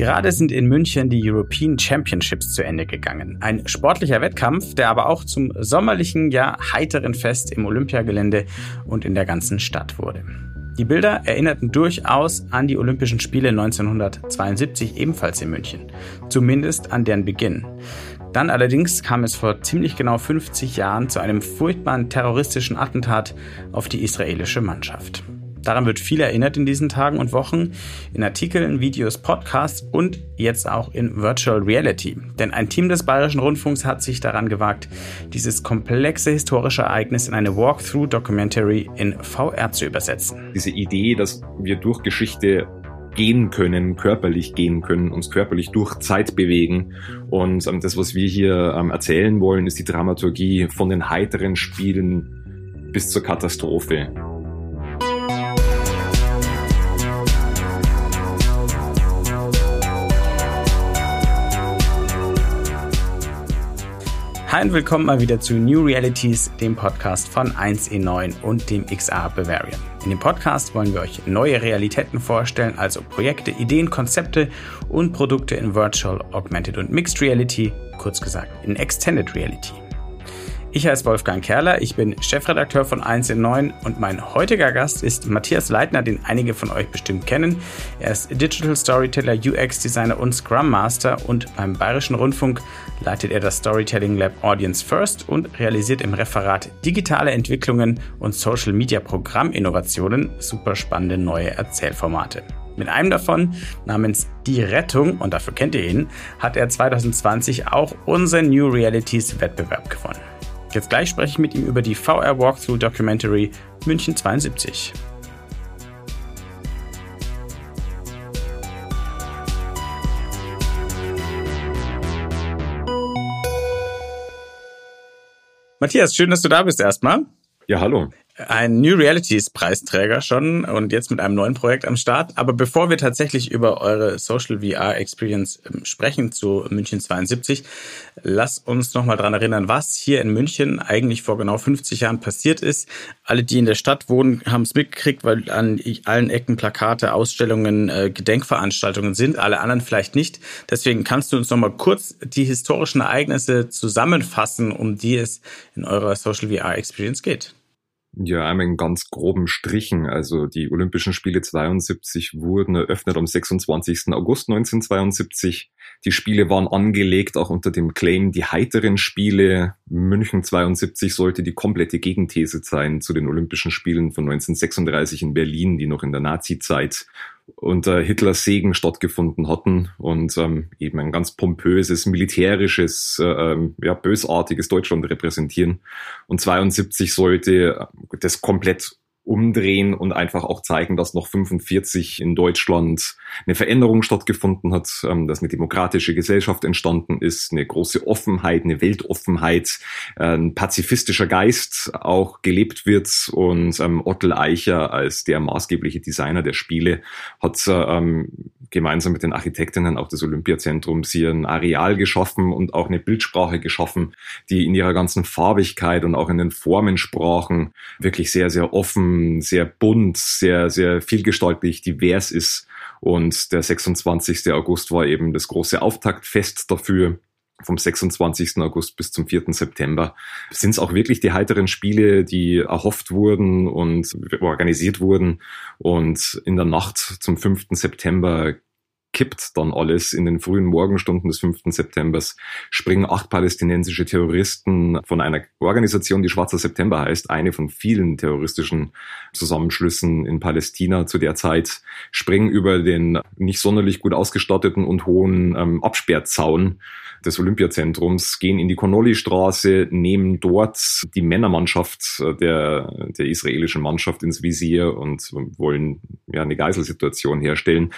Gerade sind in München die European Championships zu Ende gegangen. Ein sportlicher Wettkampf, der aber auch zum sommerlichen, ja heiteren Fest im Olympiagelände und in der ganzen Stadt wurde. Die Bilder erinnerten durchaus an die Olympischen Spiele 1972 ebenfalls in München, zumindest an deren Beginn. Dann allerdings kam es vor ziemlich genau 50 Jahren zu einem furchtbaren terroristischen Attentat auf die israelische Mannschaft. Daran wird viel erinnert in diesen Tagen und Wochen, in Artikeln, Videos, Podcasts und jetzt auch in Virtual Reality. Denn ein Team des Bayerischen Rundfunks hat sich daran gewagt, dieses komplexe historische Ereignis in eine Walkthrough-Documentary in VR zu übersetzen. Diese Idee, dass wir durch Geschichte gehen können, körperlich gehen können, uns körperlich durch Zeit bewegen. Und ähm, das, was wir hier ähm, erzählen wollen, ist die Dramaturgie von den heiteren Spielen bis zur Katastrophe. Hi und willkommen mal wieder zu New Realities, dem Podcast von 1E9 und dem XA Bavarian. In dem Podcast wollen wir euch neue Realitäten vorstellen, also Projekte, Ideen, Konzepte und Produkte in Virtual, Augmented und Mixed Reality, kurz gesagt in Extended Reality. Ich heiße Wolfgang Kerler, ich bin Chefredakteur von 1 in 9 und mein heutiger Gast ist Matthias Leitner, den einige von euch bestimmt kennen. Er ist Digital Storyteller, UX Designer und Scrum Master und beim Bayerischen Rundfunk leitet er das Storytelling Lab Audience First und realisiert im Referat digitale Entwicklungen und Social Media Programminnovationen super spannende neue Erzählformate. Mit einem davon, namens Die Rettung, und dafür kennt ihr ihn, hat er 2020 auch unseren New Realities Wettbewerb gewonnen. Jetzt gleich spreche ich mit ihm über die VR Walkthrough Documentary München 72. Matthias, schön, dass du da bist erstmal. Ja, hallo ein New Realities Preisträger schon und jetzt mit einem neuen Projekt am Start. Aber bevor wir tatsächlich über eure Social VR Experience ähm, sprechen zu München 72, lass uns nochmal dran erinnern, was hier in München eigentlich vor genau 50 Jahren passiert ist. Alle, die in der Stadt wohnen, haben es mitgekriegt, weil an allen Ecken Plakate, Ausstellungen, äh, Gedenkveranstaltungen sind, alle anderen vielleicht nicht. Deswegen kannst du uns nochmal kurz die historischen Ereignisse zusammenfassen, um die es in eurer Social VR Experience geht. Ja, einmal in ganz groben Strichen. Also die Olympischen Spiele 72 wurden eröffnet am 26. August 1972. Die Spiele waren angelegt auch unter dem Claim die heiteren Spiele. München 72 sollte die komplette Gegenthese sein zu den Olympischen Spielen von 1936 in Berlin, die noch in der Nazi-Zeit unter Hitlers Segen stattgefunden hatten und ähm, eben ein ganz pompöses, militärisches, äh, ähm, ja, bösartiges Deutschland repräsentieren. Und 72 sollte das komplett umdrehen und einfach auch zeigen, dass noch 45 in Deutschland eine Veränderung stattgefunden hat, ähm, dass eine demokratische Gesellschaft entstanden ist, eine große Offenheit, eine Weltoffenheit, ein pazifistischer Geist auch gelebt wird. Und ähm, Ottel Eicher als der maßgebliche Designer der Spiele hat ähm, gemeinsam mit den Architektinnen auch des Olympiazentrums hier ein Areal geschaffen und auch eine Bildsprache geschaffen, die in ihrer ganzen Farbigkeit und auch in den Formensprachen wirklich sehr, sehr offen, sehr bunt, sehr, sehr vielgestaltig, divers ist. Und der 26. August war eben das große Auftaktfest dafür vom 26. August bis zum 4. September sind es auch wirklich die heiteren Spiele, die erhofft wurden und organisiert wurden. Und in der Nacht zum 5. September kippt dann alles. In den frühen Morgenstunden des 5. Septembers springen acht palästinensische Terroristen von einer Organisation, die Schwarzer September heißt, eine von vielen terroristischen Zusammenschlüssen in Palästina zu der Zeit, springen über den nicht sonderlich gut ausgestatteten und hohen ähm, Absperrzaun des Olympiazentrums, gehen in die Connolly-Straße, nehmen dort die Männermannschaft der, der israelischen Mannschaft ins Visier und wollen ja eine Geiselsituation herstellen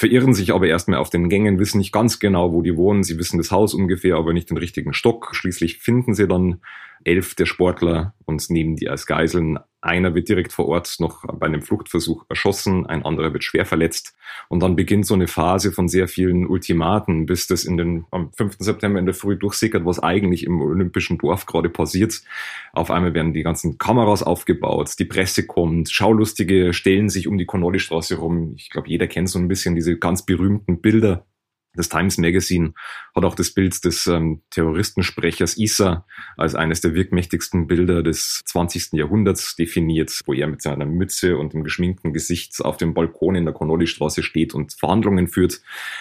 verirren sich aber erstmal auf den Gängen, wissen nicht ganz genau, wo die wohnen. Sie wissen das Haus ungefähr, aber nicht den richtigen Stock. Schließlich finden sie dann elf der Sportler und nehmen die als Geiseln einer wird direkt vor Ort noch bei einem Fluchtversuch erschossen, ein anderer wird schwer verletzt. Und dann beginnt so eine Phase von sehr vielen Ultimaten, bis das in den, am 5. September in der Früh durchsickert, was eigentlich im olympischen Dorf gerade passiert. Auf einmal werden die ganzen Kameras aufgebaut, die Presse kommt, Schaulustige stellen sich um die Connolly-Straße rum. Ich glaube, jeder kennt so ein bisschen diese ganz berühmten Bilder Das Times Magazine hat auch das Bild des ähm, Terroristensprechers Issa als eines der wirkmächtigsten Bilder des 20. Jahrhunderts definiert, wo er mit seiner Mütze und dem geschminkten Gesicht auf dem Balkon in der Connolly-Straße steht und Verhandlungen führt.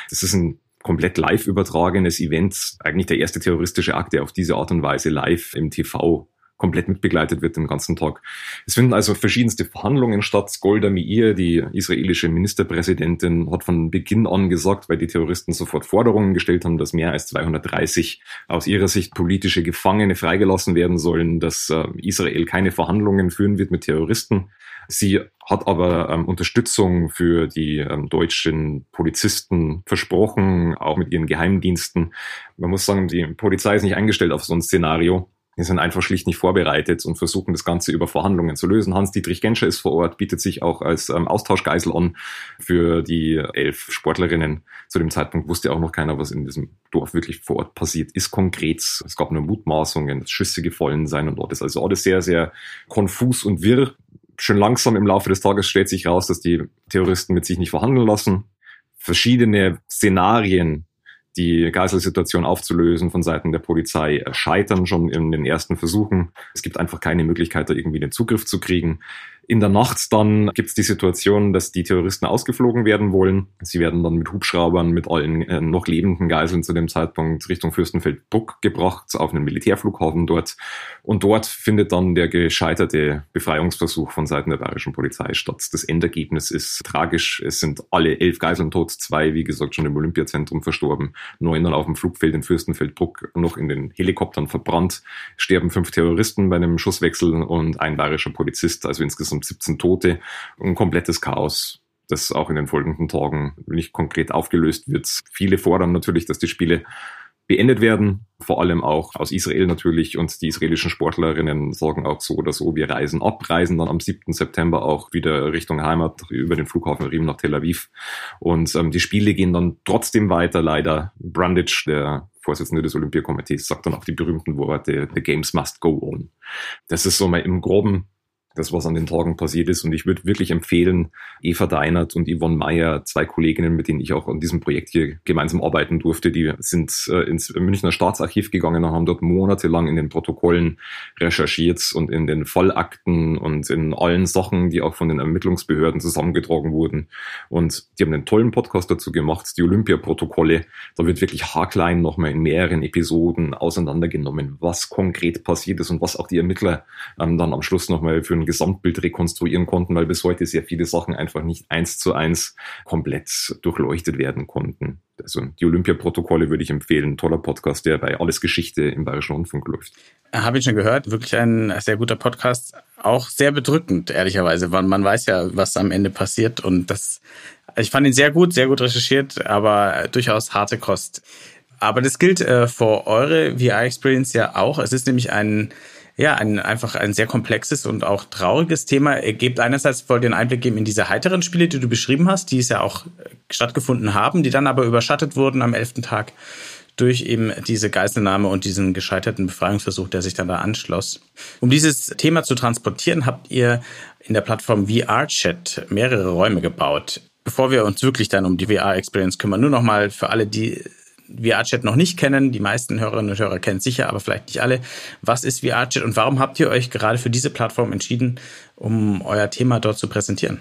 Das ist ein komplett live übertragenes Event, eigentlich der erste terroristische Akt, der auf diese Art und Weise live im TV komplett mitbegleitet wird den ganzen Tag. Es finden also verschiedenste Verhandlungen statt. Golda Meir, die israelische Ministerpräsidentin, hat von Beginn an gesagt, weil die Terroristen sofort Forderungen gestellt haben, dass mehr als 230 aus ihrer Sicht politische Gefangene freigelassen werden sollen, dass äh, Israel keine Verhandlungen führen wird mit Terroristen. Sie hat aber ähm, Unterstützung für die ähm, deutschen Polizisten versprochen, auch mit ihren Geheimdiensten. Man muss sagen, die Polizei ist nicht eingestellt auf so ein Szenario. Die sind einfach schlicht nicht vorbereitet und versuchen das Ganze über Verhandlungen zu lösen. Hans-Dietrich Genscher ist vor Ort, bietet sich auch als ähm, Austauschgeisel an für die elf Sportlerinnen. Zu dem Zeitpunkt wusste auch noch keiner, was in diesem Dorf wirklich vor Ort passiert ist konkret. Es gab nur Mutmaßungen, dass Schüsse gefallen seien und dort ist also alles sehr, sehr konfus und wirr. Schon langsam im Laufe des Tages stellt sich raus, dass die Terroristen mit sich nicht verhandeln lassen. Verschiedene Szenarien die Geiselsituation aufzulösen von Seiten der Polizei scheitern schon in den ersten Versuchen. Es gibt einfach keine Möglichkeit, da irgendwie den Zugriff zu kriegen. In der Nacht dann gibt es die Situation, dass die Terroristen ausgeflogen werden wollen. Sie werden dann mit Hubschraubern, mit allen äh, noch lebenden Geiseln zu dem Zeitpunkt Richtung Fürstenfeldbruck gebracht, auf einen Militärflughafen dort. Und dort findet dann der gescheiterte Befreiungsversuch von Seiten der bayerischen Polizei statt. Das Endergebnis ist tragisch. Es sind alle elf Geiseln tot, zwei, wie gesagt, schon im Olympiazentrum verstorben, neun dann auf dem Flugfeld in Fürstenfeldbruck noch in den Helikoptern verbrannt, sterben fünf Terroristen bei einem Schusswechsel und ein bayerischer Polizist, also insgesamt insgesamt 17 Tote, ein komplettes Chaos, das auch in den folgenden Tagen nicht konkret aufgelöst wird. Viele fordern natürlich, dass die Spiele beendet werden, vor allem auch aus Israel natürlich und die israelischen Sportlerinnen sagen auch so oder so, wir reisen ab, reisen dann am 7. September auch wieder Richtung Heimat über den Flughafen Riem nach Tel Aviv und ähm, die Spiele gehen dann trotzdem weiter, leider. Brundage, der Vorsitzende des Olympiakomitees, sagt dann auch die berühmten Worte, the games must go on. Das ist so mal im Groben das, was an den Tagen passiert ist. Und ich würde wirklich empfehlen, Eva Deinert und Yvonne Meyer, zwei Kolleginnen, mit denen ich auch an diesem Projekt hier gemeinsam arbeiten durfte, die sind äh, ins Münchner Staatsarchiv gegangen und haben dort monatelang in den Protokollen recherchiert und in den Vollakten und in allen Sachen, die auch von den Ermittlungsbehörden zusammengetragen wurden. Und die haben einen tollen Podcast dazu gemacht, die Olympia-Protokolle. Da wird wirklich haarklein nochmal in mehreren Episoden auseinandergenommen, was konkret passiert ist und was auch die Ermittler ähm, dann am Schluss nochmal für ein Gesamtbild rekonstruieren konnten, weil bis heute sehr viele Sachen einfach nicht eins zu eins komplett durchleuchtet werden konnten. Also die Olympia-Protokolle würde ich empfehlen. Toller Podcast, der bei Alles Geschichte im Bayerischen Rundfunk läuft. Habe ich schon gehört. Wirklich ein sehr guter Podcast. Auch sehr bedrückend, ehrlicherweise, weil man weiß ja, was am Ende passiert. Und das, ich fand ihn sehr gut, sehr gut recherchiert, aber durchaus harte Kost. Aber das gilt äh, für eure VR-Experience ja auch. Es ist nämlich ein ja, ein, einfach ein sehr komplexes und auch trauriges Thema. Ihr gebt einerseits wollt ihr einen Einblick geben in diese heiteren Spiele, die du beschrieben hast, die es ja auch äh, stattgefunden haben, die dann aber überschattet wurden am elften Tag durch eben diese Geiselnahme und diesen gescheiterten Befreiungsversuch, der sich dann da anschloss. Um dieses Thema zu transportieren, habt ihr in der Plattform VR-Chat mehrere Räume gebaut. Bevor wir uns wirklich dann um die VR-Experience kümmern, nur nochmal für alle, die VRChat noch nicht kennen, die meisten Hörerinnen und Hörer kennen sicher, aber vielleicht nicht alle. Was ist VRChat und warum habt ihr euch gerade für diese Plattform entschieden, um euer Thema dort zu präsentieren?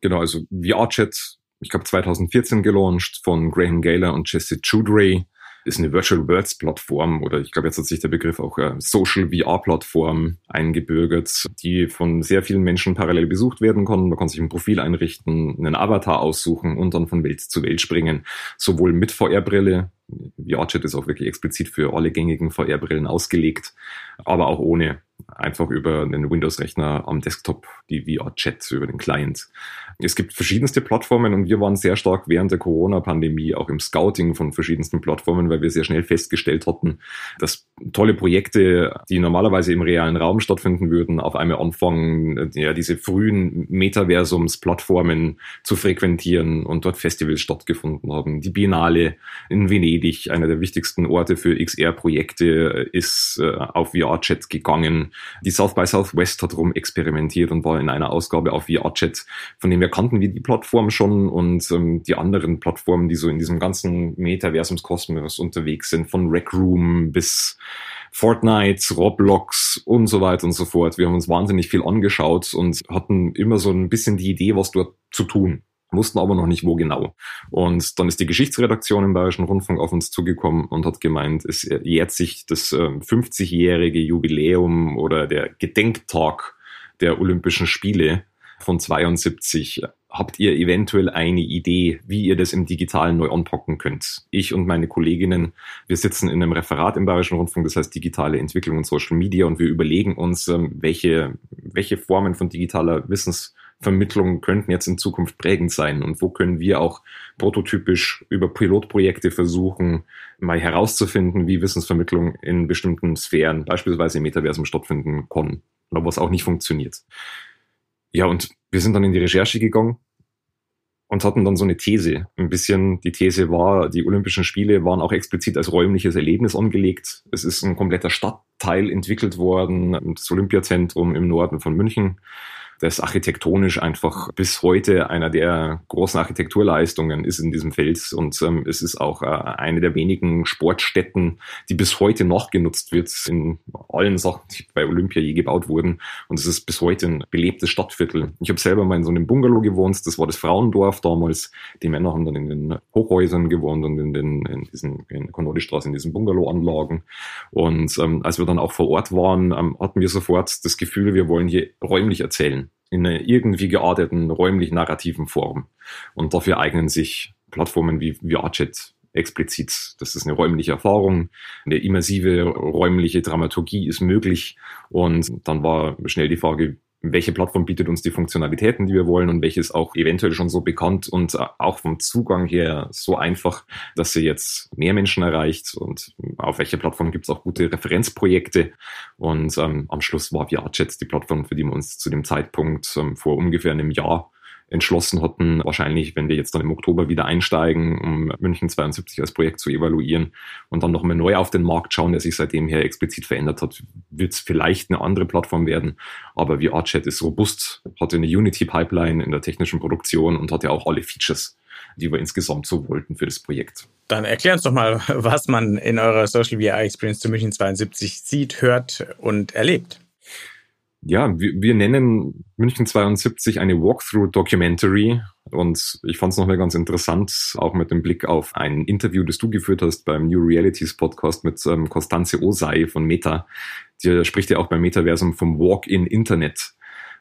Genau, also VRChat, ich glaube 2014 gelauncht von Graham Gaylor und Jesse Chudray ist eine Virtual Worlds Plattform oder ich glaube, jetzt hat sich der Begriff auch äh, Social VR Plattform eingebürgert, die von sehr vielen Menschen parallel besucht werden kann. Man kann sich ein Profil einrichten, einen Avatar aussuchen und dann von Welt zu Welt springen. Sowohl mit VR-Brille, VR-Chat ist auch wirklich explizit für alle gängigen VR-Brillen ausgelegt, aber auch ohne einfach über einen Windows-Rechner am Desktop die VR-Chat über den Client. Es gibt verschiedenste Plattformen und wir waren sehr stark während der Corona-Pandemie auch im Scouting von verschiedensten Plattformen, weil wir sehr schnell festgestellt hatten, dass tolle Projekte, die normalerweise im realen Raum stattfinden würden, auf einmal anfangen, ja, diese frühen Metaversums-Plattformen zu frequentieren und dort Festivals stattgefunden haben. Die Biennale in Venedig, einer der wichtigsten Orte für XR-Projekte, ist äh, auf VR-Chat gegangen Die South by Southwest hat rum experimentiert und war in einer Ausgabe auf VRChat, von dem wir kannten wir die Plattform schon und ähm, die anderen Plattformen, die so in diesem ganzen Metaversumskosmos unterwegs sind, von Rec Room bis Fortnite, Roblox und so weiter und so fort. Wir haben uns wahnsinnig viel angeschaut und hatten immer so ein bisschen die Idee, was dort zu tun wussten aber noch nicht, wo genau. Und dann ist die Geschichtsredaktion im Bayerischen Rundfunk auf uns zugekommen und hat gemeint, es jährt sich das 50-jährige ähm, Jubiläum oder der Gedenktag der Olympischen Spiele von 72. Habt ihr eventuell eine Idee, wie ihr das im Digitalen neu anpacken könnt? Ich und meine Kolleginnen, wir sitzen in einem Referat im Bayerischen Rundfunk, das heißt digitale Entwicklung und Social Media und wir überlegen uns, ähm, welche, welche Formen von digitaler Wissens Vermittlung könnten jetzt in Zukunft prägend sein und wo können wir auch prototypisch über Pilotprojekte versuchen, mal herauszufinden, wie Wissensvermittlung in bestimmten Sphären, beispielsweise im Metaversum stattfinden kann oder was auch nicht funktioniert. Ja, und wir sind dann in die Recherche gegangen und hatten dann so eine These. Ein bisschen, die These war, die Olympischen Spiele waren auch explizit als räumliches Erlebnis angelegt. Es ist ein kompletter Stadtteil entwickelt worden, das Olympiazentrum im Norden von München das architektonisch einfach bis heute einer der großen Architekturleistungen ist in diesem Feld. Und ähm, es ist auch äh, eine der wenigen Sportstätten, die bis heute noch genutzt wird in allen Sachen, die bei Olympia je gebaut wurden. Und es ist bis heute ein belebtes Stadtviertel. Ich habe selber mal in so einem Bungalow gewohnt. Das war das Frauendorf damals. Die Männer haben dann in den Hochhäusern gewohnt und in den in diesen in Konolistraße in diesen Bungalowanlagen. Und ähm, als wir dann auch vor Ort waren, ähm, hatten wir sofort das Gefühl, wir wollen hier räumlich erzählen in einer irgendwie gearteten räumlich-narrativen Form. Und dafür eignen sich Plattformen wie VRChat explizit. Das ist eine räumliche Erfahrung. Eine immersive räumliche Dramaturgie ist möglich. Und dann war schnell die Frage, welche Plattform bietet uns die Funktionalitäten, die wir wollen und welche ist auch eventuell schon so bekannt und auch vom Zugang her so einfach, dass sie jetzt mehr Menschen erreicht und auf welche Plattform gibt es auch gute Referenzprojekte. Und ähm, am Schluss war VRChat die Plattform, für die wir uns zu dem Zeitpunkt ähm, vor ungefähr einem Jahr entschlossen hatten, wahrscheinlich, wenn wir jetzt dann im Oktober wieder einsteigen, um München 72 als Projekt zu evaluieren und dann nochmal neu auf den Markt schauen, der sich seitdem her explizit verändert hat, wird es vielleicht eine andere Plattform werden. Aber wie Artchat ist robust, hatte eine Unity-Pipeline in der technischen Produktion und hatte auch alle Features, die wir insgesamt so wollten für das Projekt. Dann erklär uns doch mal, was man in eurer Social VR Experience zu München 72 sieht, hört und erlebt ja, wir, wir nennen München 72 eine Walkthrough-Documentary und ich fand es nochmal ganz interessant, auch mit dem Blick auf ein Interview, das du geführt hast beim New Realities Podcast mit ähm, Constanze Osei von Meta. Die spricht ja auch beim Metaversum vom Walk-in-Internet.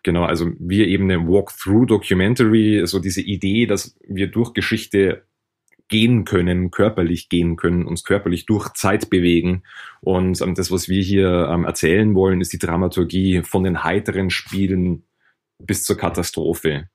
Genau, also wir eben eine Walkthrough-Documentary, so diese Idee, dass wir durch Geschichte gehen können, körperlich gehen können, uns körperlich durch Zeit bewegen. Und ähm, das, was wir hier ähm, erzählen wollen, ist die Dramaturgie von den heiteren Spielen bis zur Katastrophe.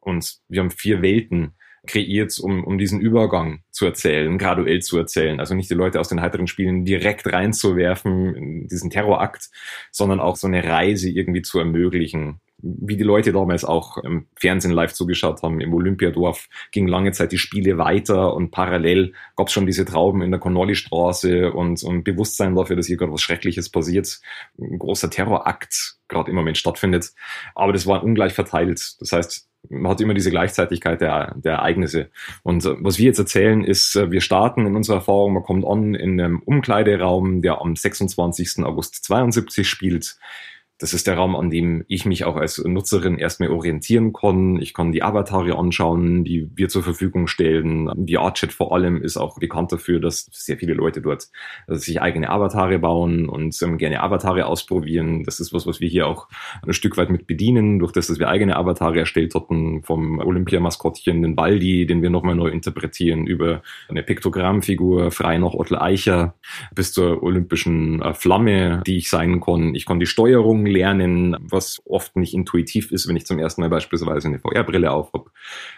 Und wir haben vier Welten kreiert, um, um diesen Übergang zu erzählen, graduell zu erzählen. Also nicht die Leute aus den heiteren Spielen direkt reinzuwerfen in diesen Terrorakt, sondern auch so eine Reise irgendwie zu ermöglichen wie die Leute damals auch im Fernsehen live zugeschaut haben, im Olympiadorf ging lange Zeit die Spiele weiter und parallel gab es schon diese Trauben in der Connolly-Straße und, und Bewusstsein dafür, dass hier gerade was Schreckliches passiert. Ein großer Terrorakt gerade im Moment stattfindet. Aber das war ungleich verteilt. Das heißt, man hat immer diese Gleichzeitigkeit der, der Ereignisse. Und äh, was wir jetzt erzählen, ist, äh, wir starten in unserer Erfahrung, man kommt an in einem Umkleideraum, der am 26. August 72 spielt. Das ist der Raum, an dem ich mich auch als Nutzerin erstmal orientieren kann. Ich kann die Avatare anschauen, die wir zur Verfügung stellen. Die Artchat vor allem ist auch bekannt dafür, dass sehr viele Leute dort sich eigene Avatare bauen und ähm, gerne Avatare ausprobieren. Das ist was, was wir hier auch ein Stück weit mit bedienen, durch das, dass wir eigene Avatare erstellt hatten vom Olympiamaskottchen, den Baldi, den wir nochmal neu interpretieren, über eine Piktogrammfigur, frei nach Ottel Eicher, bis zur olympischen äh, Flamme, die ich sein kann. Ich kann die Steuerung lernen, was oft nicht intuitiv ist, wenn ich zum ersten Mal beispielsweise eine VR-Brille auf habe.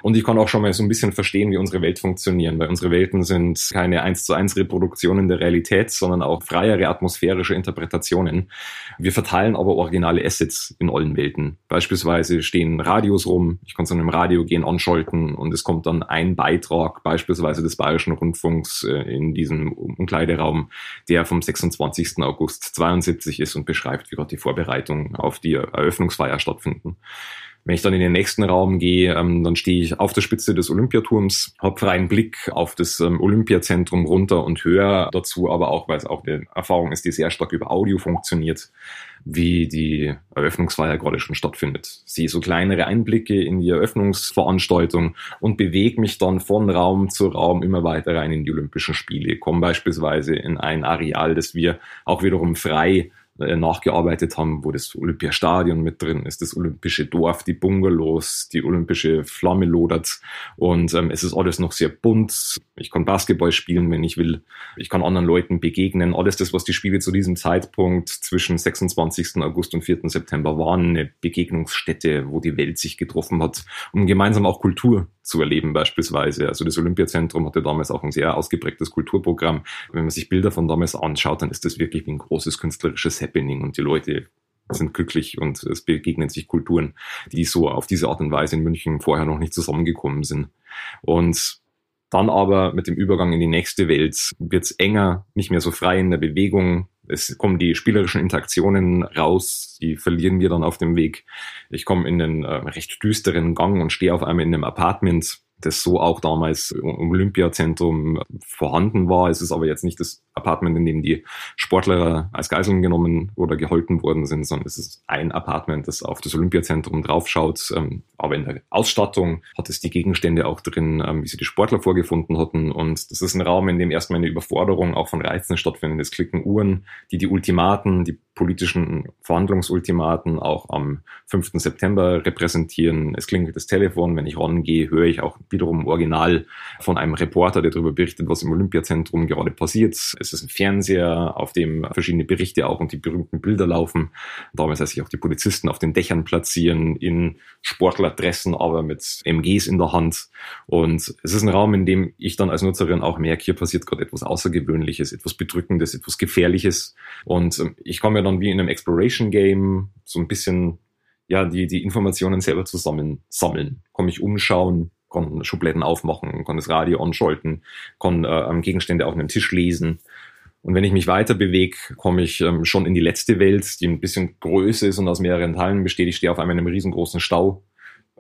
Und ich kann auch schon mal so ein bisschen verstehen, wie unsere Welt funktionieren, weil unsere Welten sind keine eins zu eins Reproduktionen der Realität, sondern auch freiere atmosphärische Interpretationen. Wir verteilen aber originale Assets in allen Welten. Beispielsweise stehen Radios rum, ich kann zu einem Radio gehen, anschalten und es kommt dann ein Beitrag, beispielsweise des Bayerischen Rundfunks äh, in diesem Umkleideraum, der vom 26. August 72 ist und beschreibt, wie gerade die Vorbereitungen auf die Eröffnungsfeier stattfinden. Wenn ich dann in den nächsten Raum gehe, ähm, dann stehe ich auf der Spitze des Olympiaturms, habe freien Blick auf das ähm, Olympiazentrum runter und höre dazu aber auch, weil es auch eine Erfahrung ist, die sehr stark über Audio funktioniert, wie die Eröffnungsfeier gerade schon stattfindet. Sehe so kleinere Einblicke in die Eröffnungsveranstaltung und bewege mich dann von Raum zu Raum immer weiter rein in die Olympischen Spiele. Komme beispielsweise in ein Areal, das wir auch wiederum frei nachgearbeitet haben, wo das Olympiastadion mit drin ist, das olympische Dorf, die Bungalows, die olympische Flamme lodert und ähm, es ist alles noch sehr bunt. Ich kann Basketball spielen, wenn ich will. Ich kann anderen Leuten begegnen. Alles das, was die Spiele zu diesem Zeitpunkt zwischen 26. August und 4. September waren, eine Begegnungsstätte, wo die Welt sich getroffen hat, um gemeinsam auch Kultur zu erleben beispielsweise. Also das Olympiazentrum hatte damals auch ein sehr ausgeprägtes Kulturprogramm. Wenn man sich Bilder von damals anschaut, dann ist das wirklich wie ein großes künstlerisches Happening und die Leute sind glücklich und es begegnen sich Kulturen, die so auf diese Art und Weise in München vorher noch nicht zusammengekommen sind. Und dann aber mit dem Übergang in die nächste Welt wird es enger, nicht mehr so frei in der Bewegung. Es kommen die spielerischen Interaktionen raus, die verlieren wir dann auf dem Weg. Ich komme in einen äh, recht düsteren Gang und stehe auf einmal in einem Apartment das so auch damals im Olympiazentrum vorhanden war. Es ist aber jetzt nicht das Apartment, in dem die Sportler als Geiseln genommen oder gehalten worden sind, sondern es ist ein Apartment, das auf das Olympiazentrum draufschaut. Aber in der Ausstattung hat es die Gegenstände auch drin, ähm, wie sie die Sportler vorgefunden hatten. Und das ist ein Raum, in dem erstmal eine Überforderung auch von Reizen stattfindet. Es klicken Uhren, die die Ultimaten, die politischen Verhandlungsultimaten auch am 5. September repräsentieren. Es klingelt das Telefon, wenn ich rangehe, höre ich auch wiederum Original von einem Reporter, der darüber berichtet, was im Olympiazentrum gerade passiert. Es ist ein Fernseher, auf dem verschiedene Berichte auch und die berühmten Bilder laufen. Damals heißt sich auch die Polizisten auf den Dächern platzieren, in Sportlerdressen, aber mit MGs in der Hand. Und es ist ein Raum, in dem ich dann als Nutzerin auch merke, hier passiert gerade etwas Außergewöhnliches, etwas Bedrückendes, etwas Gefährliches. Und ähm, ich komme dann wie in einem Exploration Game so ein bisschen ja, die, die Informationen selber zusammen sammeln. Kann mich umschauen, kann Schubladen aufmachen, kann das Radio anschalten, kann äh, Gegenstände auf einem Tisch lesen. Und wenn ich mich weiter bewege, komme ich ähm, schon in die letzte Welt, die ein bisschen größer ist und aus mehreren Teilen besteht. Ich stehe auf einmal in einem riesengroßen Stau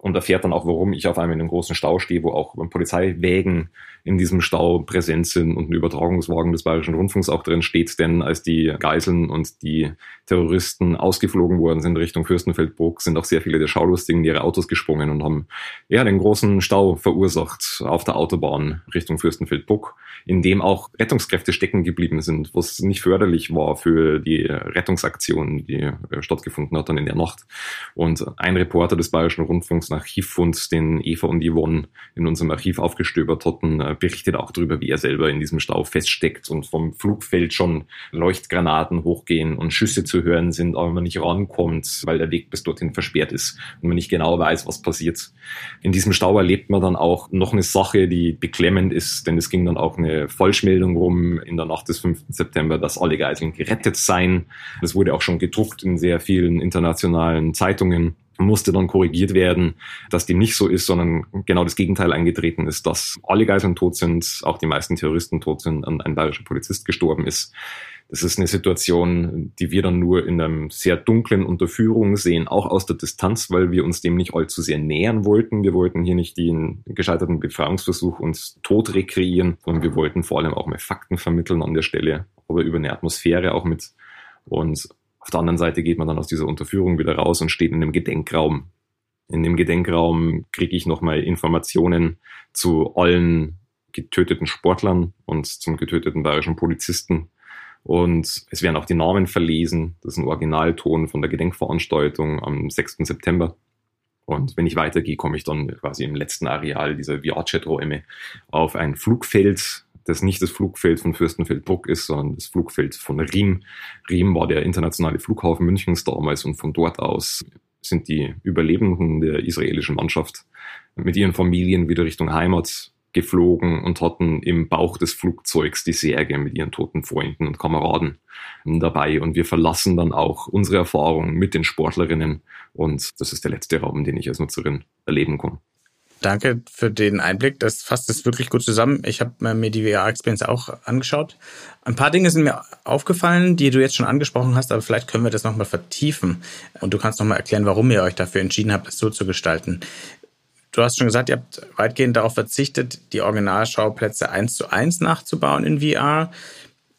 und erfährt dann auch, warum ich auf einmal in einem großen Stau stehe, wo auch Polizeiwägen in diesem Stau präsent sind und ein Übertragungswagen des Bayerischen Rundfunks auch drin steht. Denn als die Geiseln und die Terroristen ausgeflogen worden sind Richtung Fürstenfeldbruck, sind auch sehr viele der Schaulustigen in ihre Autos gesprungen und haben ja den großen Stau verursacht auf der Autobahn Richtung Fürstenfeldbruck, in dem auch Rettungskräfte stecken geblieben sind, was nicht förderlich war für die Rettungsaktion, die stattgefunden hat dann in der Nacht. Und ein Reporter des Bayerischen Rundfunks Archivfund, den Eva und Yvonne in unserem Archiv aufgestöbert hatten, äh, berichtet auch darüber, wie er selber in diesem Stau feststeckt und vom Flugfeld schon Leuchtgranaten hochgehen und Schüsse zu hören sind, aber man nicht rankommt, weil der Weg bis dorthin versperrt ist und man nicht genau weiß, was passiert. In diesem Stau erlebt man dann auch noch eine Sache, die beklemmend ist, denn es ging dann auch eine Falschmeldung rum in der Nacht des 5. September, dass alle Geiseln gerettet seien. Das wurde auch schon gedruckt in sehr vielen internationalen Zeitungen musste dann korrigiert werden, dass dem nicht so ist, sondern genau das Gegenteil eingetreten ist, dass alle Geiseln tot sind, auch die meisten Terroristen tot sind und ein bayerischer Polizist gestorben ist. Das ist eine Situation, die wir dann nur in einem sehr dunklen Unterführung sehen, auch aus der Distanz, weil wir uns dem nicht allzu sehr nähern wollten. Wir wollten hier nicht den gescheiterten Befreiungsversuch uns tot rekreieren, sondern wir wollten vor allem auch mehr Fakten vermitteln an der Stelle, aber über eine Atmosphäre auch mit. Und auf der anderen Seite geht man dann aus dieser Unterführung wieder raus und steht in einem Gedenkraum. In dem Gedenkraum kriege ich nochmal Informationen zu allen getöteten Sportlern und zum getöteten bayerischen Polizisten. Und es werden auch die Namen verlesen. Das ist ein Originalton von der Gedenkveranstaltung am 6. September. Und wenn ich weitergehe, komme ich dann quasi im letzten Areal dieser VR-Chat-Räume auf ein Flugfeld, das nicht das Flugfeld von Fürstenfeldbruck ist, sondern das Flugfeld von Riem. Riem war der internationale Flughafen Münchens damals und von dort aus sind die Überlebenden der israelischen Mannschaft mit ihren Familien wieder Richtung Heimat geflogen und hatten im Bauch des Flugzeugs die Särge mit ihren toten Freunden und Kameraden dabei. Und wir verlassen dann auch unsere Erfahrung mit den Sportlerinnen. Und das ist der letzte Raum, den ich als Nutzerin erleben kann. Danke für den Einblick. Das fasst es wirklich gut zusammen. Ich habe mir die VR-Experience auch angeschaut. Ein paar Dinge sind mir aufgefallen, die du jetzt schon angesprochen hast, aber vielleicht können wir das nochmal vertiefen. Und du kannst nochmal erklären, warum ihr euch dafür entschieden habt, es so zu gestalten. Du hast schon gesagt, ihr habt weitgehend darauf verzichtet, die Originalschauplätze eins zu eins nachzubauen in VR.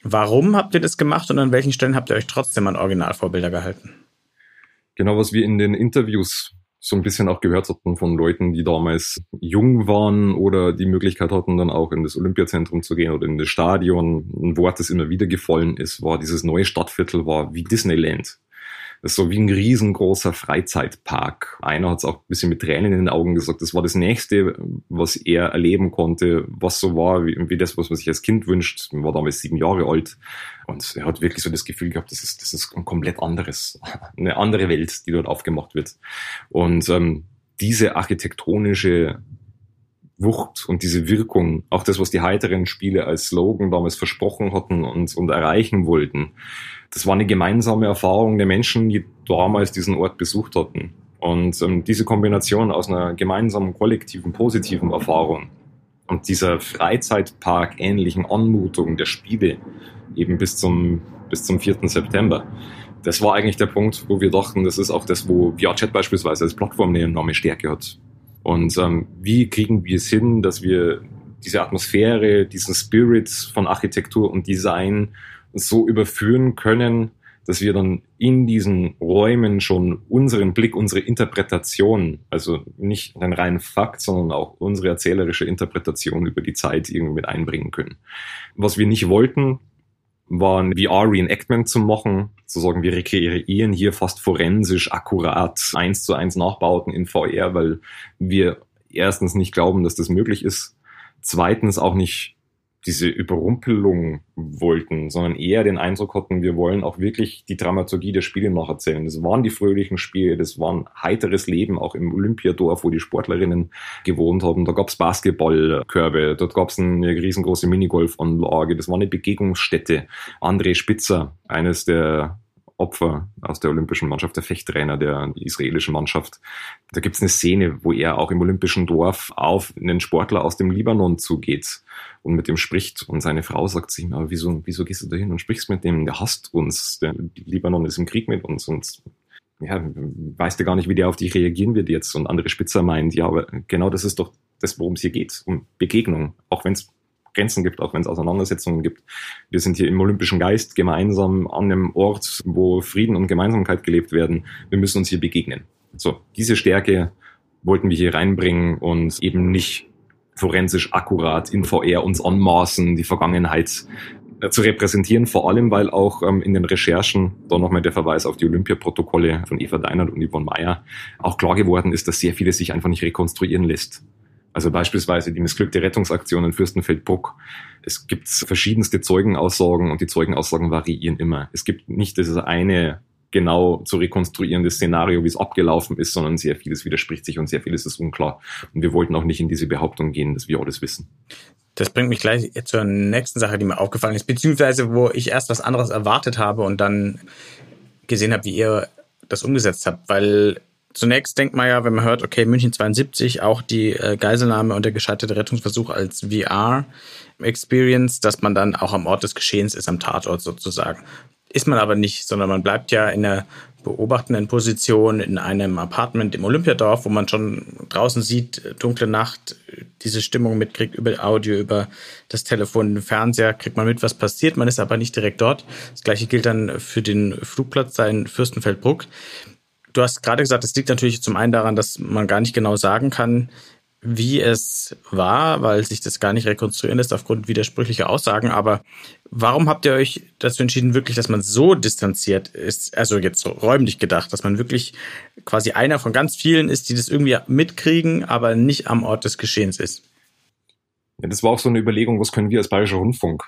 Warum habt ihr das gemacht und an welchen Stellen habt ihr euch trotzdem an Originalvorbilder gehalten? Genau, was wir in den Interviews so ein bisschen auch gehört hatten von Leuten, die damals jung waren oder die Möglichkeit hatten, dann auch in das Olympiazentrum zu gehen oder in das Stadion. Ein Wort, das immer wieder gefallen ist, war dieses neue Stadtviertel war wie Disneyland. Das ist so wie ein riesengroßer Freizeitpark. Einer hat es auch ein bisschen mit Tränen in den Augen gesagt, das war das Nächste, was er erleben konnte, was so war, wie, wie das, was man sich als Kind wünscht. Er war damals sieben Jahre alt. Und er hat wirklich so das Gefühl gehabt, das ist, das ist ein komplett anderes, eine andere Welt, die dort aufgemacht wird. Und ähm, diese architektonische Wucht und diese Wirkung, auch das, was die heiteren Spiele als Slogan damals versprochen hatten und, und erreichen wollten, das war eine gemeinsame Erfahrung der Menschen, die damals diesen Ort besucht hatten. Und ähm, diese Kombination aus einer gemeinsamen, kollektiven, positiven Erfahrung und dieser Freizeitpark-ähnlichen Anmutung der Spiele eben bis zum, bis zum 4. September, das war eigentlich der Punkt, wo wir dachten, das ist auch das, wo VRChat beispielsweise als Plattform eine enorme Stärke hat. Und ähm, wie kriegen wir es hin, dass wir diese Atmosphäre, diesen Spirit von Architektur und Design so überführen können, dass wir dann in diesen Räumen schon unseren Blick, unsere Interpretation, also nicht einen reinen Fakt, sondern auch unsere erzählerische Interpretation über die Zeit irgendwie mit einbringen können. Was wir nicht wollten, war ein VR-Reenactment zu machen, zu sagen, wir rekreieren hier fast forensisch akkurat eins zu eins Nachbauten in VR, weil wir erstens nicht glauben, dass das möglich ist, zweitens auch nicht diese Überrumpelung wollten, sondern eher den Eindruck hatten, wir wollen auch wirklich die Dramaturgie der Spiele nacherzählen. Das waren die fröhlichen Spiele, das war ein heiteres Leben, auch im Olympiadorf, wo die Sportlerinnen gewohnt haben. Da gab's Basketballkörbe, dort gab's eine riesengroße Minigolfanlage, das war eine Begegnungsstätte. André Spitzer, eines der Opfer aus der olympischen Mannschaft, der Fechttrainer der israelischen Mannschaft. Da gibt's eine Szene, wo er auch im olympischen Dorf auf einen Sportler aus dem Libanon zugeht und mit dem spricht. Und seine Frau sagt zu ihm, aber wieso, wieso gehst du da hin und sprichst mit dem? Der hasst uns. Der Libanon ist im Krieg mit uns und ja, weißt du gar nicht, wie der auf dich reagieren wird jetzt. Und andere Spitzer meint, ja, aber genau das ist doch das, worum es hier geht, um Begegnung. Auch wenn es Grenzen gibt, auch wenn es Auseinandersetzungen gibt. Wir sind hier im olympischen Geist gemeinsam an einem Ort, wo Frieden und Gemeinsamkeit gelebt werden. Wir müssen uns hier begegnen. So, diese Stärke wollten wir hier reinbringen und eben nicht forensisch akkurat in VR uns anmaßen, die Vergangenheit äh, zu repräsentieren, vor allem weil auch ähm, in den Recherchen, da nochmal der Verweis auf die Olympiaprotokolle von Eva Deinert und Yvonne Meyer, auch klar geworden ist, dass sehr vieles sich einfach nicht rekonstruieren lässt. Also beispielsweise die missglückte Rettungsaktion in Fürstenfeldbruck. Es gibt verschiedenste Zeugenaussagen und die Zeugenaussagen variieren immer. Es gibt nicht dieses eine genau zu rekonstruierende Szenario, wie es abgelaufen ist, sondern sehr vieles widerspricht sich und sehr vieles ist unklar. Und wir wollten auch nicht in diese Behauptung gehen, dass wir alles wissen. Das bringt mich gleich zur nächsten Sache, die mir aufgefallen ist, beziehungsweise wo ich erst was anderes erwartet habe und dann gesehen habe, wie ihr das umgesetzt habt, weil zunächst denkt man ja, wenn man hört, okay, München 72, auch die äh, Geiselnahme und der gescheiterte Rettungsversuch als VR-Experience, dass man dann auch am Ort des Geschehens ist, am Tatort sozusagen. Ist man aber nicht, sondern man bleibt ja in der beobachtenden Position in einem Apartment im Olympiadorf, wo man schon draußen sieht, dunkle Nacht, diese Stimmung mitkriegt über Audio, über das Telefon, den Fernseher, kriegt man mit, was passiert. Man ist aber nicht direkt dort. Das gleiche gilt dann für den Flugplatz da in Fürstenfeldbruck. Du hast gerade gesagt, es liegt natürlich zum einen daran, dass man gar nicht genau sagen kann, wie es war, weil sich das gar nicht rekonstruieren lässt aufgrund widersprüchlicher Aussagen. Aber warum habt ihr euch dazu entschieden, wirklich, dass man so distanziert ist, also jetzt so räumlich gedacht, dass man wirklich quasi einer von ganz vielen ist, die das irgendwie mitkriegen, aber nicht am Ort des Geschehens ist? Ja, das war auch so eine Überlegung, was können wir als Bayerischer Rundfunk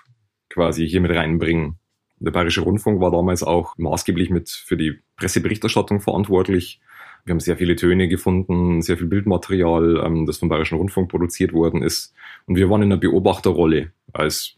quasi hier mit reinbringen. Der Bayerische Rundfunk war damals auch maßgeblich mit für die Presseberichterstattung verantwortlich. Wir haben sehr viele Töne gefunden, sehr viel Bildmaterial, ähm, das vom Bayerischen Rundfunk produziert worden ist. Und wir waren in einer Beobachterrolle als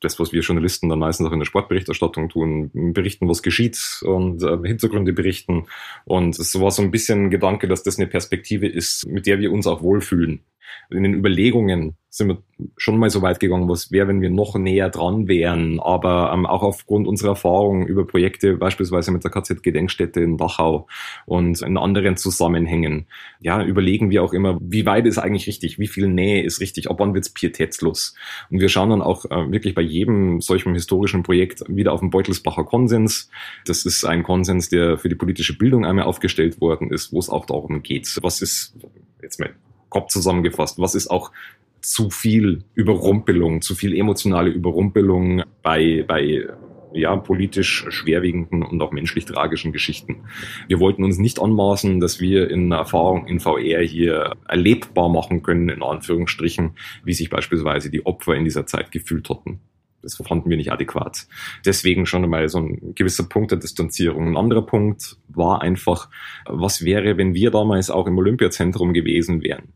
das, was wir Journalisten dann meistens auch in der Sportberichterstattung tun, berichten, was geschieht und äh, Hintergründe berichten. Und es war so ein bisschen ein Gedanke, dass das eine Perspektive ist, mit der wir uns auch wohlfühlen in den Überlegungen sind wir schon mal so weit gegangen, was wäre, wenn wir noch näher dran wären. Aber ähm, auch aufgrund unserer Erfahrungen über Projekte, beispielsweise mit der KZ-Gedenkstätte in Dachau und in anderen Zusammenhängen, ja, überlegen wir auch immer, wie weit ist eigentlich richtig, wie viel Nähe ist richtig, ab wann wird's pietätslos. Und wir schauen dann auch äh, wirklich bei jedem solchen historischen Projekt wieder auf den Beutelsbacher Konsens. Das ist ein Konsens, der für die politische Bildung einmal aufgestellt worden ist, wo es auch darum geht, was ist jetzt mal grob zusammengefasst, was ist auch zu viel Überrumpelung, zu viel emotionale Überrumpelung bei, bei ja, politisch schwerwiegenden und auch menschlich tragischen Geschichten. Wir wollten uns nicht anmaßen, dass wir in Erfahrung in VR hier erlebbar machen können, in Anführungsstrichen, wie sich beispielsweise die Opfer in dieser Zeit gefühlt hatten. Das fanden wir nicht adäquat. Deswegen schon einmal so ein gewisser Punkt der Distanzierung. Ein anderer Punkt war einfach, was wäre, wenn wir damals auch im Olympiazentrum gewesen wären?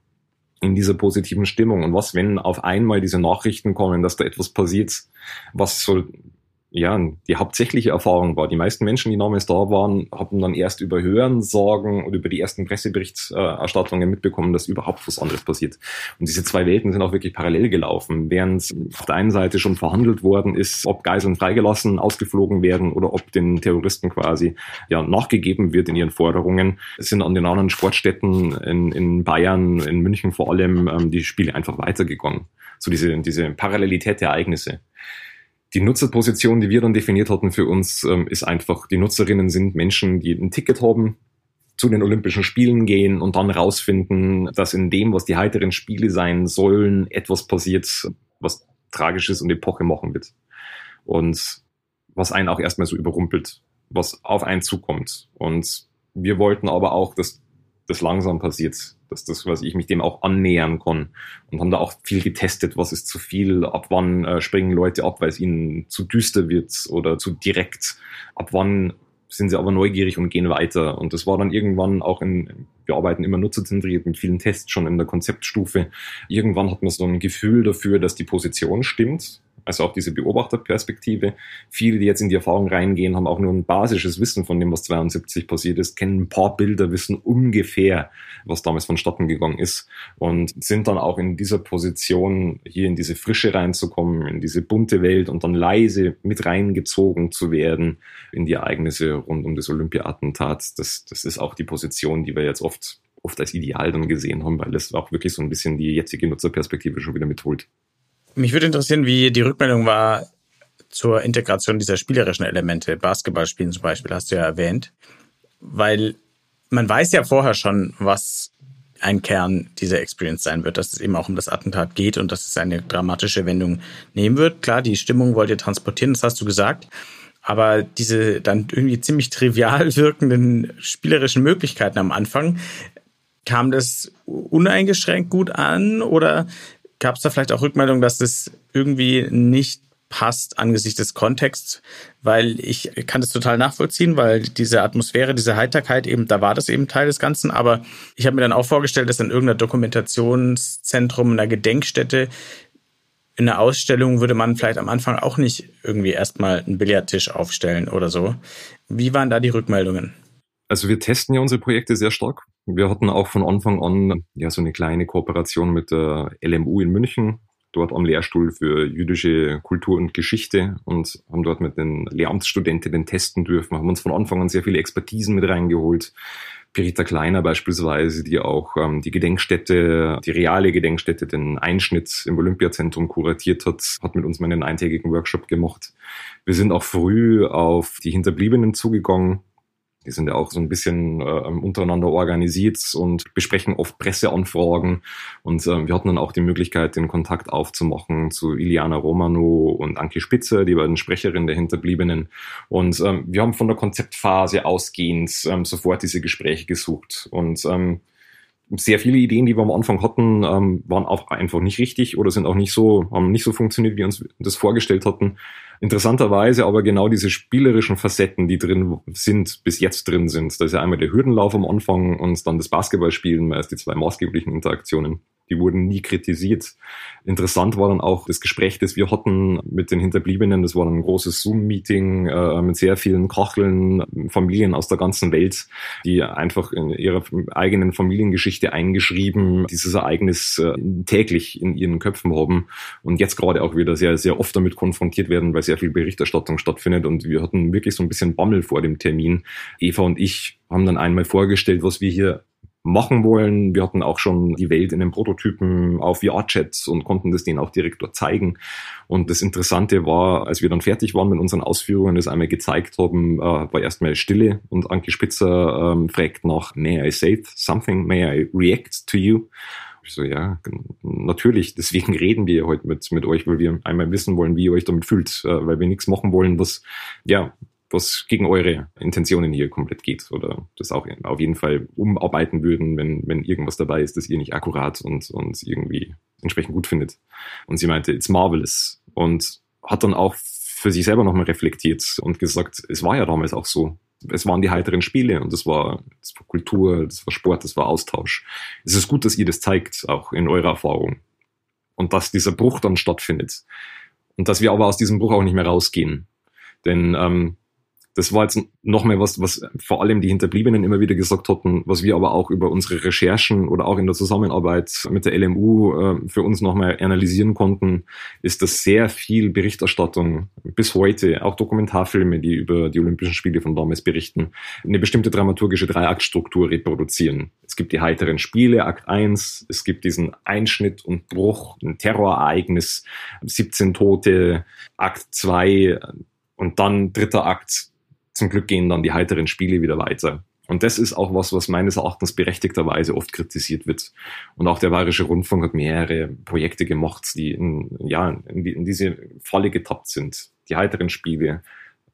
in dieser positiven Stimmung. Und was, wenn auf einmal diese Nachrichten kommen, dass da etwas passiert, was soll ja, die hauptsächliche Erfahrung war. Die meisten Menschen, die damals da waren, haben dann erst über Hörensagen und über die ersten Presseberichterstattungen mitbekommen, dass überhaupt was anderes passiert. Und diese zwei Welten sind auch wirklich parallel gelaufen. Während auf der einen Seite schon verhandelt worden ist, ob Geiseln freigelassen, ausgeflogen werden oder ob den Terroristen quasi ja, nachgegeben wird in ihren Forderungen, sind an den anderen Sportstätten in, in Bayern, in München vor allem, ähm, die Spiele einfach weitergegangen. So diese, diese Parallelität der Ereignisse. Die Nutzerposition, die wir dann definiert hatten für uns, ähm, ist einfach, die Nutzerinnen sind Menschen, die ein Ticket haben, zu den Olympischen Spielen gehen und dann rausfinden, dass in dem, was die heiteren Spiele sein sollen, etwas passiert, was Tragisches und Epoche machen wird. Und was einen auch erstmal so überrumpelt, was auf einen zukommt. Und wir wollten aber auch, dass das langsam passiert, dass das, was ich mich dem auch annähern kann. Und haben da auch viel getestet, was ist zu viel, ab wann äh, springen Leute ab, weil es ihnen zu düster wird oder zu direkt, ab wann sind sie aber neugierig und gehen weiter. Und das war dann irgendwann auch in, wir arbeiten immer nutzerzentriert mit vielen Tests schon in der Konzeptstufe. Irgendwann hat man so ein Gefühl dafür, dass die Position stimmt also auch diese Beobachterperspektive. Viele, die jetzt in die Erfahrung reingehen, haben auch nur ein basisches Wissen von dem, was 72 passiert ist, kennen ein paar Bilder, wissen ungefähr, was damals vonstatten gegangen ist und sind dann auch in dieser Position, hier in diese Frische reinzukommen, in diese bunte Welt und dann leise mit reingezogen zu werden in die Ereignisse rund um das Olympia-Attentat. Das, das ist auch die Position, die wir jetzt oft oft als ideal dann gesehen haben, weil es auch wirklich so ein bisschen die jetzige Nutzerperspektive schon wieder mitholt. Mich würde interessieren, wie die Rückmeldung war zur Integration dieser spielerischen Elemente. Basketballspielen zum Beispiel hast du ja erwähnt. Weil man weiß ja vorher schon, was ein Kern dieser Experience sein wird, dass es eben auch um das Attentat geht und dass es eine dramatische Wendung nehmen wird. Klar, die Stimmung wollt ihr transportieren, das hast du gesagt. Aber diese dann irgendwie ziemlich trivial wirkenden spielerischen Möglichkeiten am Anfang, kam das uneingeschränkt gut an oder Gab es da vielleicht auch Rückmeldungen, dass das irgendwie nicht passt angesichts des Kontexts, weil ich kann das total nachvollziehen, weil diese Atmosphäre, diese Heiterkeit eben, da war das eben Teil des Ganzen, aber ich habe mir dann auch vorgestellt, dass in irgendeiner Dokumentationszentrum, in einer Gedenkstätte, in einer Ausstellung würde man vielleicht am Anfang auch nicht irgendwie erstmal einen Billardtisch aufstellen oder so. Wie waren da die Rückmeldungen? Also wir testen ja unsere Projekte sehr stark. Wir hatten auch von Anfang an ja so eine kleine Kooperation mit der LMU in München, dort am Lehrstuhl für jüdische Kultur und Geschichte und haben dort mit den Lehramtsstudentinnen testen dürfen, haben uns von Anfang an sehr viele Expertisen mit reingeholt. Perita Kleiner beispielsweise, die auch ähm, die Gedenkstätte, die reale Gedenkstätte, den Einschnitt im Olympiazentrum kuratiert hat, hat mit uns mal einen eintägigen Workshop gemacht. Wir sind auch früh auf die Hinterbliebenen zugegangen, die sind ja auch so ein bisschen äh, untereinander organisiert und besprechen oft Presseanfragen. Und äh, wir hatten dann auch die Möglichkeit, den Kontakt aufzumachen zu Iliana Romano und Anke Spitze, die beiden Sprecherinnen der Hinterbliebenen. Und ähm, wir haben von der Konzeptphase ausgehend ähm, sofort diese Gespräche gesucht. Und ähm, sehr viele Ideen, die wir am Anfang hatten, ähm, waren auch einfach nicht richtig oder sind auch nicht so, haben nicht so funktioniert, wie wir uns das vorgestellt hatten. Interessanterweise aber genau diese spielerischen Facetten, die drin sind, bis jetzt drin sind. Da ist ja einmal der Hürdenlauf am Anfang und dann das Basketballspielen, als die zwei maßgeblichen Interaktionen die wurden nie kritisiert. Interessant war dann auch das Gespräch, das wir hatten mit den Hinterbliebenen. Das war ein großes Zoom-Meeting äh, mit sehr vielen Kacheln, Familien aus der ganzen Welt, die einfach in ihrer eigenen Familiengeschichte eingeschrieben dieses Ereignis äh, täglich in ihren Köpfen haben und jetzt gerade auch wieder sehr, sehr oft damit konfrontiert werden, weil sehr viel Berichterstattung stattfindet. Und wir hatten wirklich so ein bisschen Bammel vor dem Termin. Eva und ich haben dann einmal vorgestellt, was wir hier machen wollen. Wir hatten auch schon die Welt in den Prototypen auf VR-Chats und konnten das denen auch direkt dort zeigen. Und das Interessante war, als wir dann fertig waren mit unseren Ausführungen, das einmal gezeigt haben, äh, war erstmal Stille und Anke Spitzer ähm, fragt nach, may I say something, may I react to you? Ich so, ja, natürlich, deswegen reden wir heute mit, mit euch, weil wir einmal wissen wollen, wie ihr euch damit fühlt, äh, weil wir nichts machen wollen, was, ja, was gegen eure Intentionen hier komplett geht oder das auch auf jeden Fall umarbeiten würden, wenn, wenn irgendwas dabei ist, das ihr nicht akkurat und, und irgendwie entsprechend gut findet. Und sie meinte, it's marvelous und hat dann auch für sich selber nochmal reflektiert und gesagt, es war ja damals auch so. Es waren die heiteren Spiele und das war, das war Kultur, das war Sport, das war Austausch. Es ist gut, dass ihr das zeigt, auch in eurer Erfahrung. Und dass dieser Bruch dann stattfindet. Und dass wir aber aus diesem Bruch auch nicht mehr rausgehen. Denn ähm, das war jetzt noch mehr was, was vor allem die Hinterbliebenen immer wieder gesagt hatten, was wir aber auch über unsere Recherchen oder auch in der Zusammenarbeit mit der LMU äh, für uns nochmal analysieren konnten, ist, dass sehr viel Berichterstattung bis heute, auch Dokumentarfilme, die über die Olympischen Spiele von damals berichten, eine bestimmte dramaturgische Dreiaktstruktur reproduzieren. Es gibt die heiteren Spiele, Akt 1, es gibt diesen Einschnitt und Bruch, ein Terrorereignis, 17 Tote, Akt 2 und dann dritter Akt, zum Glück gehen dann die heiteren Spiele wieder weiter. Und das ist auch was, was meines Erachtens berechtigterweise oft kritisiert wird. Und auch der Bayerische Rundfunk hat mehrere Projekte gemacht, die in, ja, in, in diese Falle getappt sind. Die heiteren Spiele,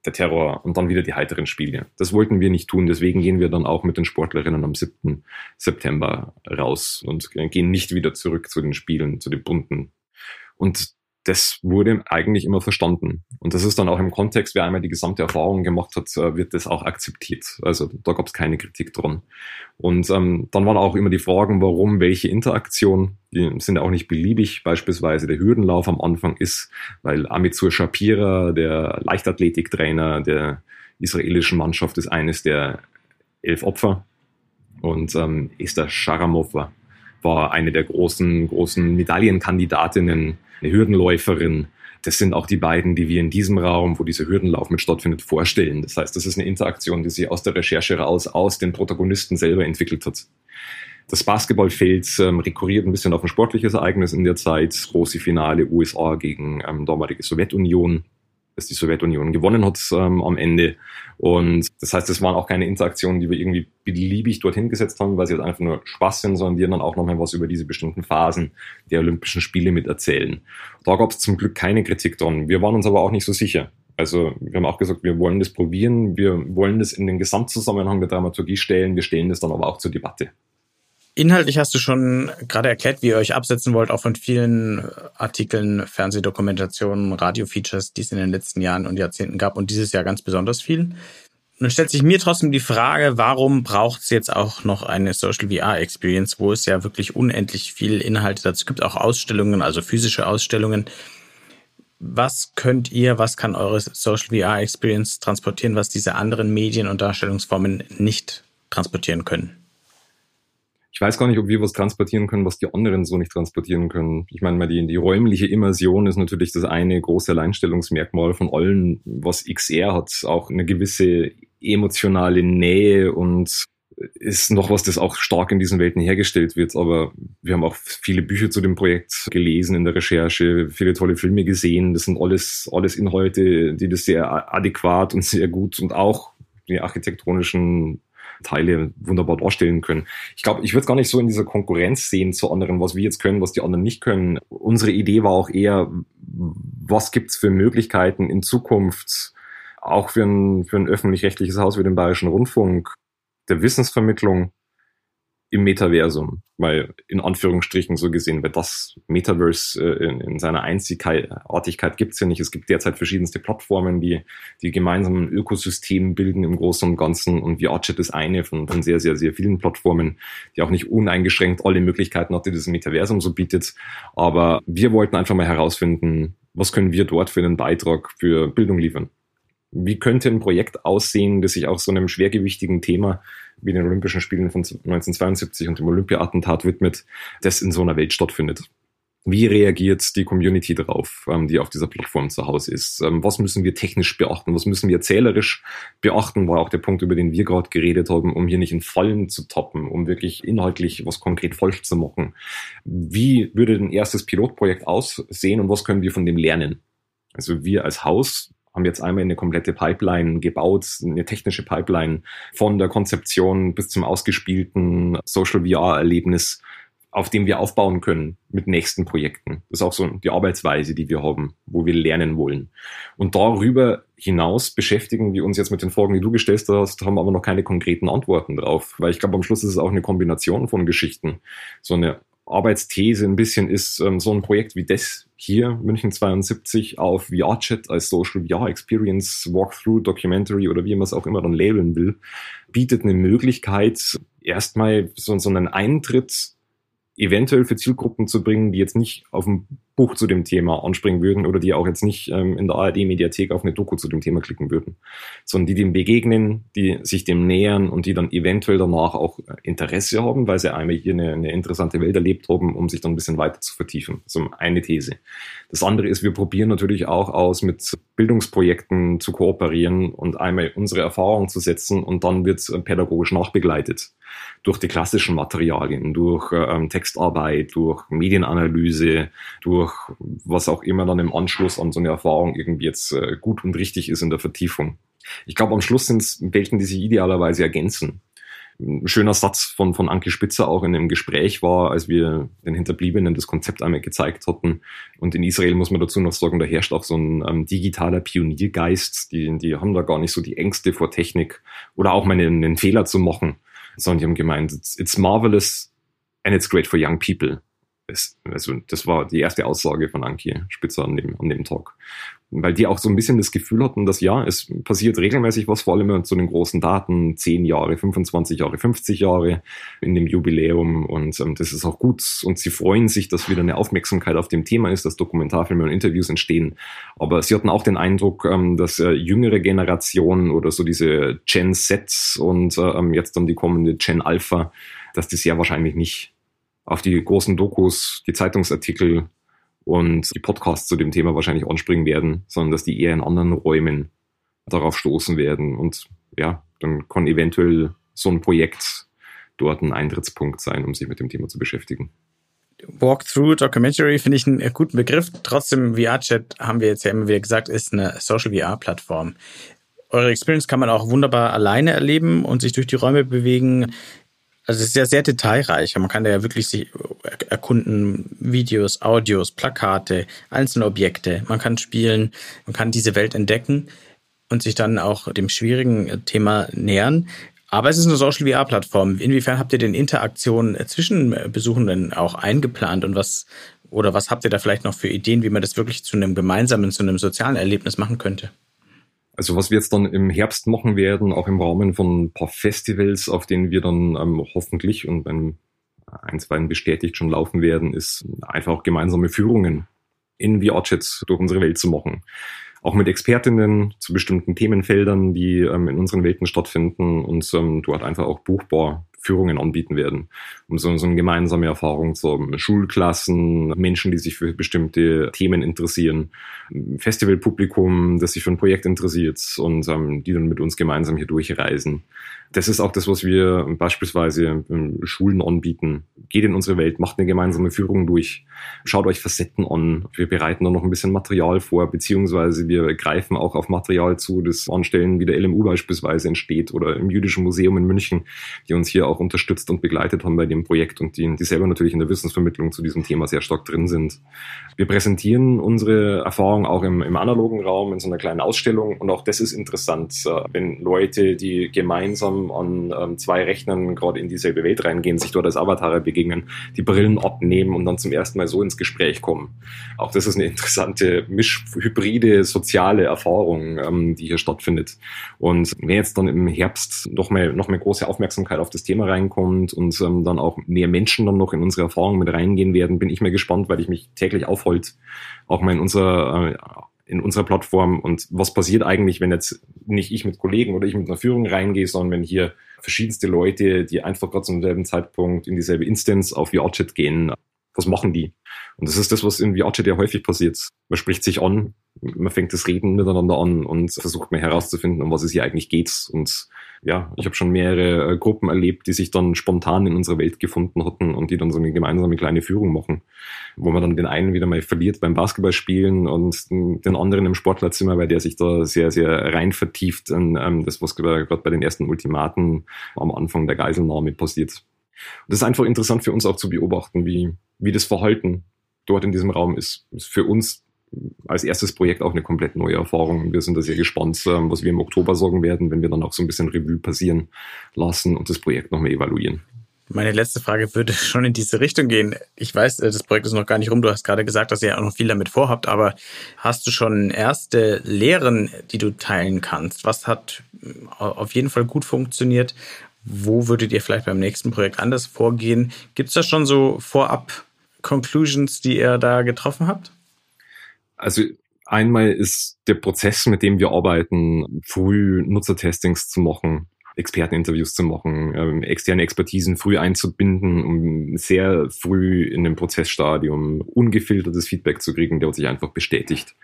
der Terror und dann wieder die heiteren Spiele. Das wollten wir nicht tun. Deswegen gehen wir dann auch mit den Sportlerinnen am 7. September raus und gehen nicht wieder zurück zu den Spielen, zu den bunten. Und das wurde eigentlich immer verstanden. Und das ist dann auch im Kontext, wer einmal die gesamte Erfahrung gemacht hat, äh, wird das auch akzeptiert. Also da gab es keine Kritik dran. Und ähm, dann waren auch immer die Fragen, warum welche Interaktion, die sind auch nicht beliebig. Beispielsweise der Hürdenlauf am Anfang ist, weil Amitsur Shapira, der Leichtathletiktrainer der israelischen Mannschaft, ist eines der elf Opfer. Und ähm, Esther Sharamova war eine der großen, großen Medaillenkandidatinnen eine Hürdenläuferin. Das sind auch die beiden, die wir in diesem Raum, wo dieser Hürdenlauf mit stattfindet, vorstellen. Das heißt, das ist eine Interaktion, die sich aus der Recherche raus, aus den Protagonisten selber entwickelt hat. Das Basketballfeld ähm, rekurriert ein bisschen auf ein sportliches Ereignis in der Zeit. Große Finale USA gegen ähm, damalige Sowjetunion dass die Sowjetunion gewonnen hat ähm, am Ende. Und das heißt, es waren auch keine Interaktionen, die wir irgendwie beliebig dorthin gesetzt haben, weil sie jetzt einfach nur Spaß sind, sondern wir dann auch nochmal was über diese bestimmten Phasen der Olympischen Spiele mit erzählen. Da gab es zum Glück keine Kritik dran. Wir waren uns aber auch nicht so sicher. Also wir haben auch gesagt, wir wollen das probieren, wir wollen das in den Gesamtzusammenhang der Dramaturgie stellen, wir stellen das dann aber auch zur Debatte. Inhaltlich hast du schon gerade erklärt, wie ihr euch absetzen wollt, auch von vielen Artikeln, Fernsehdokumentationen, Radiofeatures, die es in den letzten Jahren und Jahrzehnten gab und dieses Jahr ganz besonders viel. Nun stellt sich mir trotzdem die Frage, warum braucht es jetzt auch noch eine Social VR Experience, wo es ja wirklich unendlich viel Inhalte dazu gibt, auch Ausstellungen, also physische Ausstellungen. Was könnt ihr, was kann eure Social VR Experience transportieren, was diese anderen Medien und Darstellungsformen nicht transportieren können? Ich weiß gar nicht, ob wir was transportieren können, was die anderen so nicht transportieren können. Ich meine mal, die, die räumliche Immersion ist natürlich das eine große Alleinstellungsmerkmal von allen, was XR hat. Auch eine gewisse emotionale Nähe und ist noch was, das auch stark in diesen Welten hergestellt wird. Aber wir haben auch viele Bücher zu dem Projekt gelesen in der Recherche, viele tolle Filme gesehen. Das sind alles, alles Inhalte, die das sehr adäquat und sehr gut und auch die architektonischen Teile wunderbar darstellen können. Ich glaube, ich würde es gar nicht so in dieser Konkurrenz sehen zu anderen, was wir jetzt können, was die anderen nicht können. Unsere Idee war auch eher, was gibt's für Möglichkeiten in Zukunft, auch für ein, für ein öffentlich-rechtliches Haus wie den Bayerischen Rundfunk, der Wissensvermittlung, im Metaversum, weil in Anführungsstrichen so gesehen, weil das Metaverse äh, in, in, seiner Einzigartigkeit gibt es ja nicht. Es gibt derzeit verschiedenste Plattformen, die die gemeinsamen Ökosystem bilden im Großen und Ganzen und VRChat ist eine von, von sehr, sehr, sehr vielen Plattformen, die auch nicht uneingeschränkt alle Möglichkeiten hat, die das Metaversum so bietet. Aber wir wollten einfach mal herausfinden, was können wir dort für einen Beitrag für Bildung liefern wie könnte ein Projekt aussehen, das sich auch so einem schwergewichtigen Thema wie den Olympischen Spielen von 1972 und dem Olympia-Attentat widmet, das in so einer Welt stattfindet. Wie reagiert die Community darauf, ähm, die auf dieser Plattform zu Hause ist? Ähm, was müssen wir technisch beachten? Was müssen wir zählerisch beachten? War auch der Punkt, über den wir gerade geredet haben, um hier nicht in Fallen zu toppen, um wirklich inhaltlich was konkret falsch zu machen. Wie würde ein erstes Pilotprojekt aussehen und was können wir von dem lernen? Also wir als Haus haben jetzt einmal eine komplette Pipeline gebaut, eine technische Pipeline von der Konzeption bis zum ausgespielten Social VR-Erlebnis, auf dem wir aufbauen können mit nächsten Projekten. Das ist auch so die Arbeitsweise, die wir haben, wo wir lernen wollen. Und darüber hinaus beschäftigen wir uns jetzt mit den Fragen, die du gestellt hast, haben aber noch keine konkreten Antworten drauf, weil ich glaube, am Schluss ist es auch eine Kombination von Geschichten. So eine Arbeitsthese ein bisschen ist, ähm, so ein Projekt wie das hier, München 72, auf VR-Chat als Social VR Experience, Walkthrough, Documentary oder wie man es auch immer dann labeln will, bietet eine Möglichkeit, erstmal so, so einen Eintritt eventuell für Zielgruppen zu bringen, die jetzt nicht auf dem Buch zu dem Thema anspringen würden oder die auch jetzt nicht ähm, in der ARD-Mediathek auf eine Doku zu dem Thema klicken würden, sondern die dem begegnen, die sich dem nähern und die dann eventuell danach auch Interesse haben, weil sie einmal hier eine, eine interessante Welt erlebt haben, um sich dann ein bisschen weiter zu vertiefen. So eine These. Das andere ist, wir probieren natürlich auch aus, mit Bildungsprojekten zu kooperieren und einmal unsere Erfahrungen zu setzen und dann wird pädagogisch nachbegleitet durch die klassischen Materialien, durch ähm, Textarbeit, durch Medienanalyse, durch was auch immer dann im Anschluss an so eine Erfahrung irgendwie jetzt äh, gut und richtig ist in der Vertiefung. Ich glaube, am Schluss sind es Welten, die sich idealerweise ergänzen. Ein schöner Satz von, von Anke Spitzer auch in einem Gespräch war, als wir den Hinterbliebenen das Konzept einmal gezeigt hatten. Und in Israel muss man dazu noch sagen, da herrscht auch so ein ähm, digitaler Pioniergeist. Die, die haben da gar nicht so die Ängste vor Technik oder auch mal einen, einen Fehler zu machen sondern die haben gemeint, it's, it's marvelous and it's great for young people. Es, also das war die erste Aussage von Anki Spitzer an dem, an dem Talk. Weil die auch so ein bisschen das Gefühl hatten, dass ja, es passiert regelmäßig was, vor allem zu den großen Daten, 10 Jahre, 25 Jahre, 50 Jahre in dem Jubiläum und ähm, das ist auch gut und sie freuen sich, dass wieder eine Aufmerksamkeit auf dem Thema ist, dass Dokumentarfilme und Interviews entstehen. Aber sie hatten auch den Eindruck, ähm, dass äh, jüngere Generationen oder so diese Gen Z und äh, ähm, jetzt dann die kommende Gen Alpha, dass die sehr wahrscheinlich nicht auf die großen Dokus, die Zeitungsartikel und die Podcasts zu dem Thema wahrscheinlich anspringen werden, sondern dass die eher in anderen Räumen darauf stoßen werden. Und ja, dann kann eventuell so ein Projekt dort ein Eintrittspunkt sein, um sich mit dem Thema zu beschäftigen. Walkthrough Documentary finde ich einen guten Begriff. Trotzdem, VR-Chat haben wir jetzt ja immer wieder gesagt, ist eine Social VR-Plattform. Eure Experience kann man auch wunderbar alleine erleben und sich durch die Räume bewegen. Also es ist ja sehr detailreich. Man kann da ja wirklich sich erkunden, Videos, Audios, Plakate, einzelne Objekte. Man kann spielen, man kann diese Welt entdecken und sich dann auch dem schwierigen Thema nähern. Aber es ist eine Social VR-Plattform. Inwiefern habt ihr denn Interaktionen zwischen Besuchenden auch eingeplant und was oder was habt ihr da vielleicht noch für Ideen, wie man das wirklich zu einem gemeinsamen, zu einem sozialen Erlebnis machen könnte? Also was wir jetzt dann im Herbst machen werden, auch im Rahmen von ein paar Festivals, auf denen wir dann ähm, hoffentlich und wenn eins beiden bestätigt schon laufen werden, ist einfach auch gemeinsame Führungen in VR-Chats durch unsere Welt zu machen. Auch mit Expertinnen zu bestimmten Themenfeldern, die ähm, in unseren Welten stattfinden und ähm, dort einfach auch buchbar Führungen anbieten werden, um so, so eine gemeinsame Erfahrung zu haben. Schulklassen, Menschen, die sich für bestimmte Themen interessieren, Festivalpublikum, das sich für ein Projekt interessiert und ähm, die dann mit uns gemeinsam hier durchreisen. Das ist auch das, was wir beispielsweise Schulen anbieten. Geht in unsere Welt, macht eine gemeinsame Führung durch, schaut euch Facetten an. Wir bereiten da noch ein bisschen Material vor, beziehungsweise wir greifen auch auf Material zu, das an Stellen wie der LMU beispielsweise entsteht oder im Jüdischen Museum in München, die uns hier auch auch unterstützt und begleitet haben bei dem Projekt und die, die selber natürlich in der Wissensvermittlung zu diesem Thema sehr stark drin sind. Wir präsentieren unsere Erfahrungen auch im, im analogen Raum in so einer kleinen Ausstellung und auch das ist interessant, äh, wenn Leute, die gemeinsam an ähm, zwei Rechnern gerade in dieselbe Welt reingehen, sich dort als Avatare begegnen, die Brillen abnehmen und dann zum ersten Mal so ins Gespräch kommen. Auch das ist eine interessante, mischhybride, soziale Erfahrung, ähm, die hier stattfindet. Und wenn jetzt dann im Herbst noch mehr, noch mehr große Aufmerksamkeit auf das Thema reinkommt und ähm, dann auch mehr Menschen dann noch in unsere Erfahrungen mit reingehen werden, bin ich mir gespannt, weil ich mich täglich aufholt, auch mal in unserer äh, in unserer Plattform und was passiert eigentlich, wenn jetzt nicht ich mit Kollegen oder ich mit einer Führung reingehe, sondern wenn hier verschiedenste Leute, die einfach gerade zum selben Zeitpunkt in dieselbe Instance auf VRChat gehen, was machen die? Und das ist das, was in VRChat häufig passiert. Man spricht sich an, man fängt das Reden miteinander an und versucht mal herauszufinden, um was es hier eigentlich geht. Und ja, ich habe schon mehrere äh, Gruppen erlebt, die sich dann spontan in unserer Welt gefunden hatten und die dann so eine gemeinsame kleine Führung machen, wo man dann den einen wieder mal verliert beim Basketballspielen und den anderen im Sportlerzimmer, weil der sich da sehr, sehr rein vertieft in ähm, das, was gerade bei den ersten Ultimaten am Anfang der Geiselnahme passiert. Und das ist einfach interessant für uns auch zu beobachten, wie, wie das Verhalten dort in diesem Raum ist. ist für uns als erstes Projekt auch eine komplett neue Erfahrung. Wir sind da sehr gespannt, ähm, was wir im Oktober sorgen werden, wenn wir dann auch so ein bisschen Revue passieren lassen und das Projekt nochmal evaluieren. Meine letzte Frage würde schon in diese Richtung gehen. Ich weiß, äh, das Projekt ist noch gar nicht rum. Du hast gerade gesagt, dass ihr auch noch viel damit vorhabt, aber hast du schon erste Lehren, die du teilen kannst? Was hat äh, auf jeden Fall gut funktioniert? Wo würdet ihr vielleicht beim nächsten Projekt anders vorgehen? Gibt es da schon so vorab Conclusions, die ihr da getroffen habt? Also einmal ist der Prozess, mit dem wir arbeiten, früh Nutzertestings zu machen, Experteninterviews zu machen, ähm, externe Expertisen früh einzubinden, um sehr früh in dem Prozessstadium ungefiltertes Feedback zu kriegen, der sich einfach bestätigt.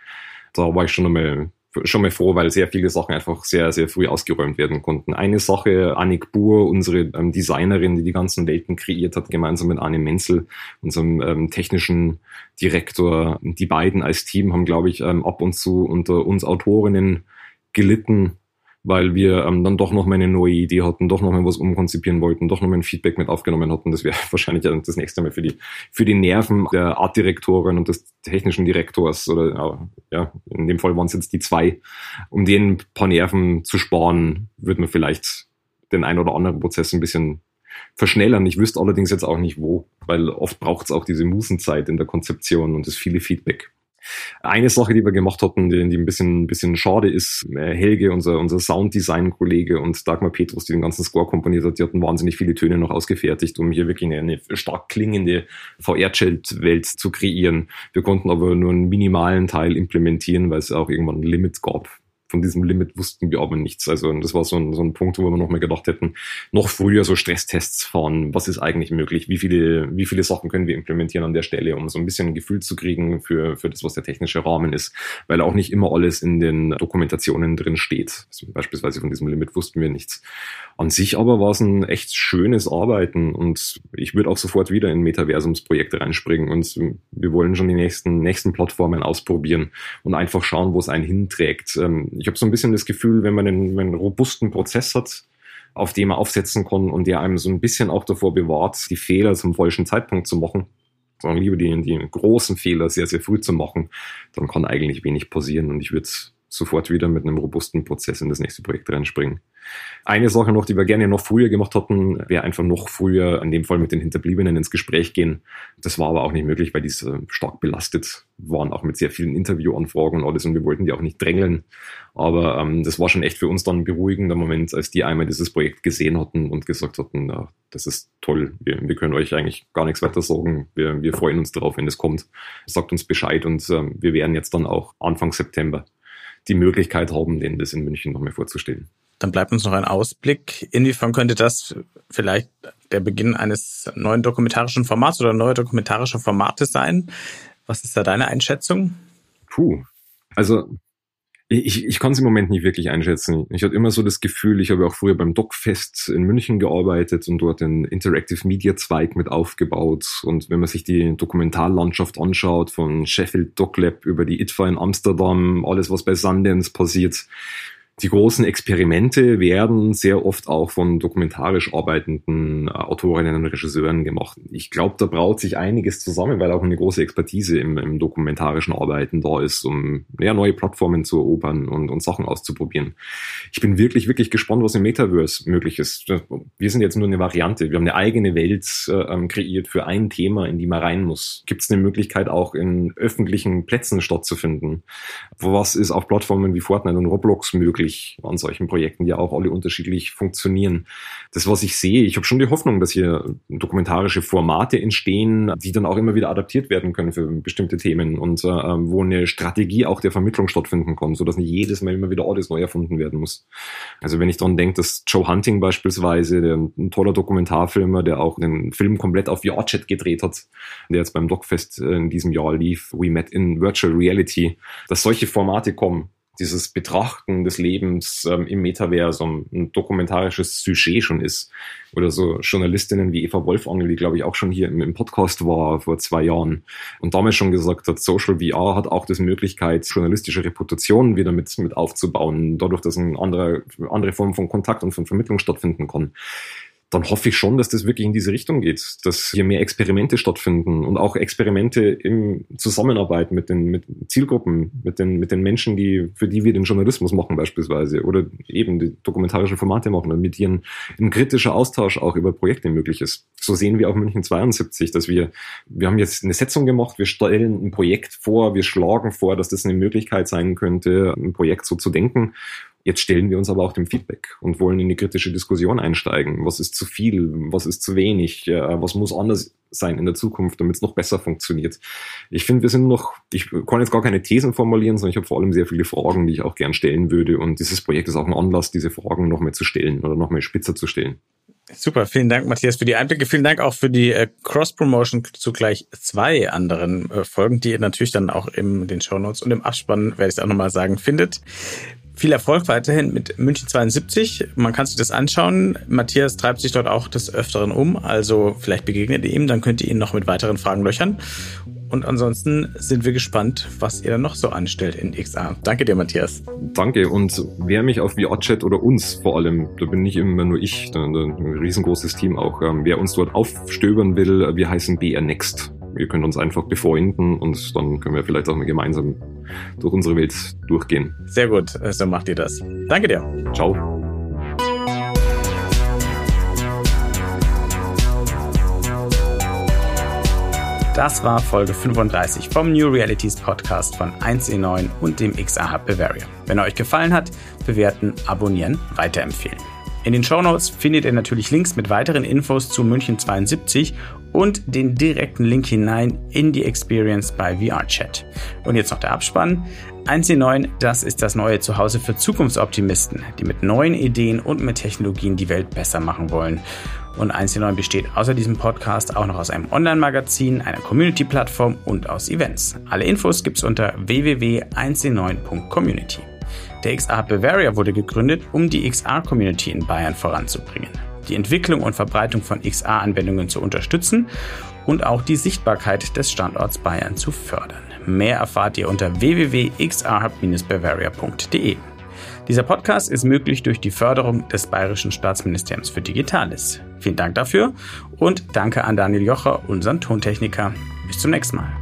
Da war ich schon einmal schon mal froh, weil sehr viele Sachen einfach sehr, sehr früh ausgeräumt werden konnten. Eine Sache, Annik Buhr, unsere ähm, Designerin, die die ganzen Welten kreiert hat, gemeinsam mit Arne Menzel, unserem ähm, technischen Direktor, die beiden als Team haben, glaube ich, ähm, ab und zu unter uns Autorinnen gelitten, weil wir ähm, dann doch noch mal eine neue Idee hatten, doch noch mal was umkonzipieren wollten, doch noch mal ein Feedback mit aufgenommen hatten. Das wäre wahrscheinlich das nächste Mal für die, für die Nerven der Artdirektorin und des technischen Direktors oder ja, in dem Fall waren es jetzt die zwei, um denen ein paar Nerven zu sparen, würde man vielleicht den ein oder anderen Prozess ein bisschen verschnellern. Ich wüsste allerdings jetzt auch nicht wo, weil oft braucht es auch diese Musenzeit in der Konzeption und das viele Feedback. Eine Sache, die wir gemacht hatten, die, die ein bisschen, ein bisschen schade ist, äh, Helge, unser, unser Sounddesign-Kollege und Dagmar Petrus, die den ganzen Score komponiert hat, die hatten wahnsinnig viele Töne noch ausgefertigt, um hier wirklich eine, eine stark klingende VR-Chat-Welt zu kreieren. Wir konnten aber nur einen minimalen Teil implementieren, weil es auch irgendwann ein Limit gab von diesem Limit wussten wir aber nichts. Also das war so ein, so ein Punkt, wo wir noch mal gedacht hätten, noch früher so Stresstests fahren. Was ist eigentlich möglich? Wie viele, wie viele Sachen können wir implementieren an der Stelle, um so ein bisschen ein Gefühl zu kriegen für, für das, was der technische Rahmen ist? Weil auch nicht immer alles in den Dokumentationen drin steht. Also beispielsweise von diesem Limit wussten wir nichts. An sich aber war es ein echt schönes Arbeiten und ich würde auch sofort wieder in Metaversumsprojekte reinspringen und wir wollen schon die nächsten, nächsten Plattformen ausprobieren und einfach schauen, wo es einen hinträgt. Ich habe so ein bisschen das Gefühl, wenn man einen, einen robusten Prozess hat, auf dem man aufsetzen kann und der einem so ein bisschen auch davor bewahrt, die Fehler zum falschen Zeitpunkt zu machen, sondern lieber die, die großen Fehler sehr, sehr früh zu machen, dann kann eigentlich wenig passieren. Und ich würde sofort wieder mit einem robusten Prozess in das nächste Projekt reinspringen. Eine Sache noch, die wir gerne noch früher gemacht hatten, wäre einfach noch früher, in dem Fall mit den Hinterbliebenen ins Gespräch gehen. Das war aber auch nicht möglich, weil diese stark belastet waren, auch mit sehr vielen Interviewanfragen und alles und wir wollten die auch nicht drängeln. Aber ähm, das war schon echt für uns dann ein beruhigender Moment, als die einmal dieses Projekt gesehen hatten und gesagt hatten, ja, das ist toll, wir, wir können euch eigentlich gar nichts weiter sagen. Wir, wir freuen uns darauf, wenn es kommt. Sagt uns Bescheid und ähm, wir werden jetzt dann auch Anfang September die Möglichkeit haben, denen das in München nochmal vorzustellen. Dann bleibt uns noch ein Ausblick. Inwiefern könnte das vielleicht der Beginn eines neuen dokumentarischen Formats oder neue dokumentarische Formate sein? Was ist da deine Einschätzung? Puh, also ich, ich kann es im Moment nicht wirklich einschätzen. Ich hatte immer so das Gefühl, ich habe auch früher beim DocFest in München gearbeitet und dort den Interactive Media Zweig mit aufgebaut. Und wenn man sich die Dokumentarlandschaft anschaut, von Sheffield Doc Lab über die ITFA in Amsterdam, alles was bei Sundance passiert, Die großen Experimente werden sehr oft auch von dokumentarisch arbeitenden äh, Autorinnen und Regisseuren gemacht. Ich glaube, da braut sich einiges zusammen, weil auch eine große Expertise im, im dokumentarischen Arbeiten da ist, um ja, neue Plattformen zu erobern und, und Sachen auszuprobieren. Ich bin wirklich, wirklich gespannt, was im Metaverse möglich ist. Wir sind jetzt nur eine Variante. Wir haben eine eigene Welt äh, ähm, kreiert für ein Thema, in die man rein muss. Gibt es eine Möglichkeit, auch in öffentlichen Plätzen stattzufinden? Was ist auf Plattformen wie Fortnite und Roblox möglich an solchen Projekten, die auch alle unterschiedlich funktionieren? Das, was ich sehe, ich habe schon die Hoffnung, dass hier dokumentarische Formate entstehen, die dann auch immer wieder adaptiert werden können für bestimmte Themen und äh, wo eine Strategie auch der Vermittlung stattfinden kann, sodass nicht jedes Mal immer wieder alles neu erfunden werden muss. Also wenn ich daran denke, dass Joe Hunting beispielsweise, der ein toller Dokumentarfilmer, der auch den Film komplett auf VR-Chat gedreht hat, der jetzt beim Dogfest äh, in diesem Jahr lief, We Met in Virtual Reality, dass solche Formate kommen, dieses Betrachten des Lebens ähm, im Metaversum ein dokumentarisches Sujet schon ist. Oder so Journalistinnen wie Eva Wolfangel, die glaube ich auch schon hier im, im, Podcast war vor zwei Jahren und damals schon gesagt hat, Social VR hat auch die Möglichkeit, journalistische Reputation wieder mit, mit aufzubauen, dadurch, dass eine andere, andere Form von Kontakt und von Vermittlung stattfinden kann dann hoffe ich schon, dass das wirklich in diese Richtung geht, dass hier mehr Experimente stattfinden und auch Experimente im Zusammenarbeit mit den mit Zielgruppen, mit den, mit den Menschen, die, für die wir den Journalismus machen beispielsweise oder eben die dokumentarischen Formate machen, damit hier ein, ein kritischer Austausch auch über Projekte möglich ist. So sehen wir auch München 72, dass wir, wir haben jetzt eine Setzung gemacht, wir stellen ein Projekt vor, wir schlagen vor, dass das eine Möglichkeit sein könnte, ein Projekt so zu denken Jetzt stellen wir uns aber auch dem Feedback und wollen in die kritische Diskussion einsteigen. Was ist zu viel? Was ist zu wenig? Was muss anders sein in der Zukunft, damit es noch besser funktioniert? Ich finde, wir sind noch, ich kann jetzt gar keine Thesen formulieren, sondern ich habe vor allem sehr viele Fragen, die ich auch gern stellen würde. Und dieses Projekt ist auch ein Anlass, diese Fragen noch mehr zu stellen oder noch mehr spitzer zu stellen. Super, vielen Dank, Matthias, für die Einblicke. Vielen Dank auch für die äh, Cross-Promotion zu gleich zwei anderen äh, Folgen, die ihr natürlich dann auch in den Show Notes und im Abspann, werde ich es auch nochmal sagen, findet. Viel Erfolg weiterhin mit München 72. Man kann sich das anschauen. Matthias treibt sich dort auch des Öfteren um. Also vielleicht begegnet ihr ihm, dann könnt ihr ihn noch mit weiteren Fragen löchern. Und ansonsten sind wir gespannt, was ihr dann noch so anstellt in XA. Danke dir, Matthias. Danke. Und wer mich auf VR-Chat oder uns vor allem, da bin nicht immer nur ich, ein riesengroßes Team auch, ähm, wer uns dort aufstöbern will, wir heißen BR Next ihr könnt uns einfach befreunden und dann können wir vielleicht auch mal gemeinsam durch unsere Welt durchgehen. Sehr gut, so macht ihr das. Danke dir. Ciao. Das war Folge 35 vom New Realities Podcast von 1E9 und dem XA Hub Bavaria. Wenn er euch gefallen hat, bewerten, abonnieren, weiterempfehlen. In den Shownotes findet ihr natürlich Links mit weiteren Infos zu München 72 und den direkten Link hinein in die Experience bei VRChat. Und jetzt noch der Abspann. 1C9, das ist das neue Zuhause für Zukunftsoptimisten, die mit neuen Ideen und mit Technologien die Welt besser machen wollen. Und 1C9 besteht außer diesem Podcast auch noch aus einem Online-Magazin, einer Community-Plattform und aus Events. Alle Infos gibt's unter www.1c9.community. Der XR Bavaria wurde gegründet, um die XR-Community in Bayern voranzubringen, die Entwicklung und Verbreitung von XR-Anwendungen zu unterstützen und auch die Sichtbarkeit des Standorts Bayern zu fördern. Mehr erfahrt ihr unter www.xrhub-bavaria.de. Dieser Podcast ist möglich durch die Förderung des Bayerischen Staatsministeriums für Digitales. Vielen Dank dafür und danke an Daniel Jocher, unseren Tontechniker. Bis zum nächsten Mal.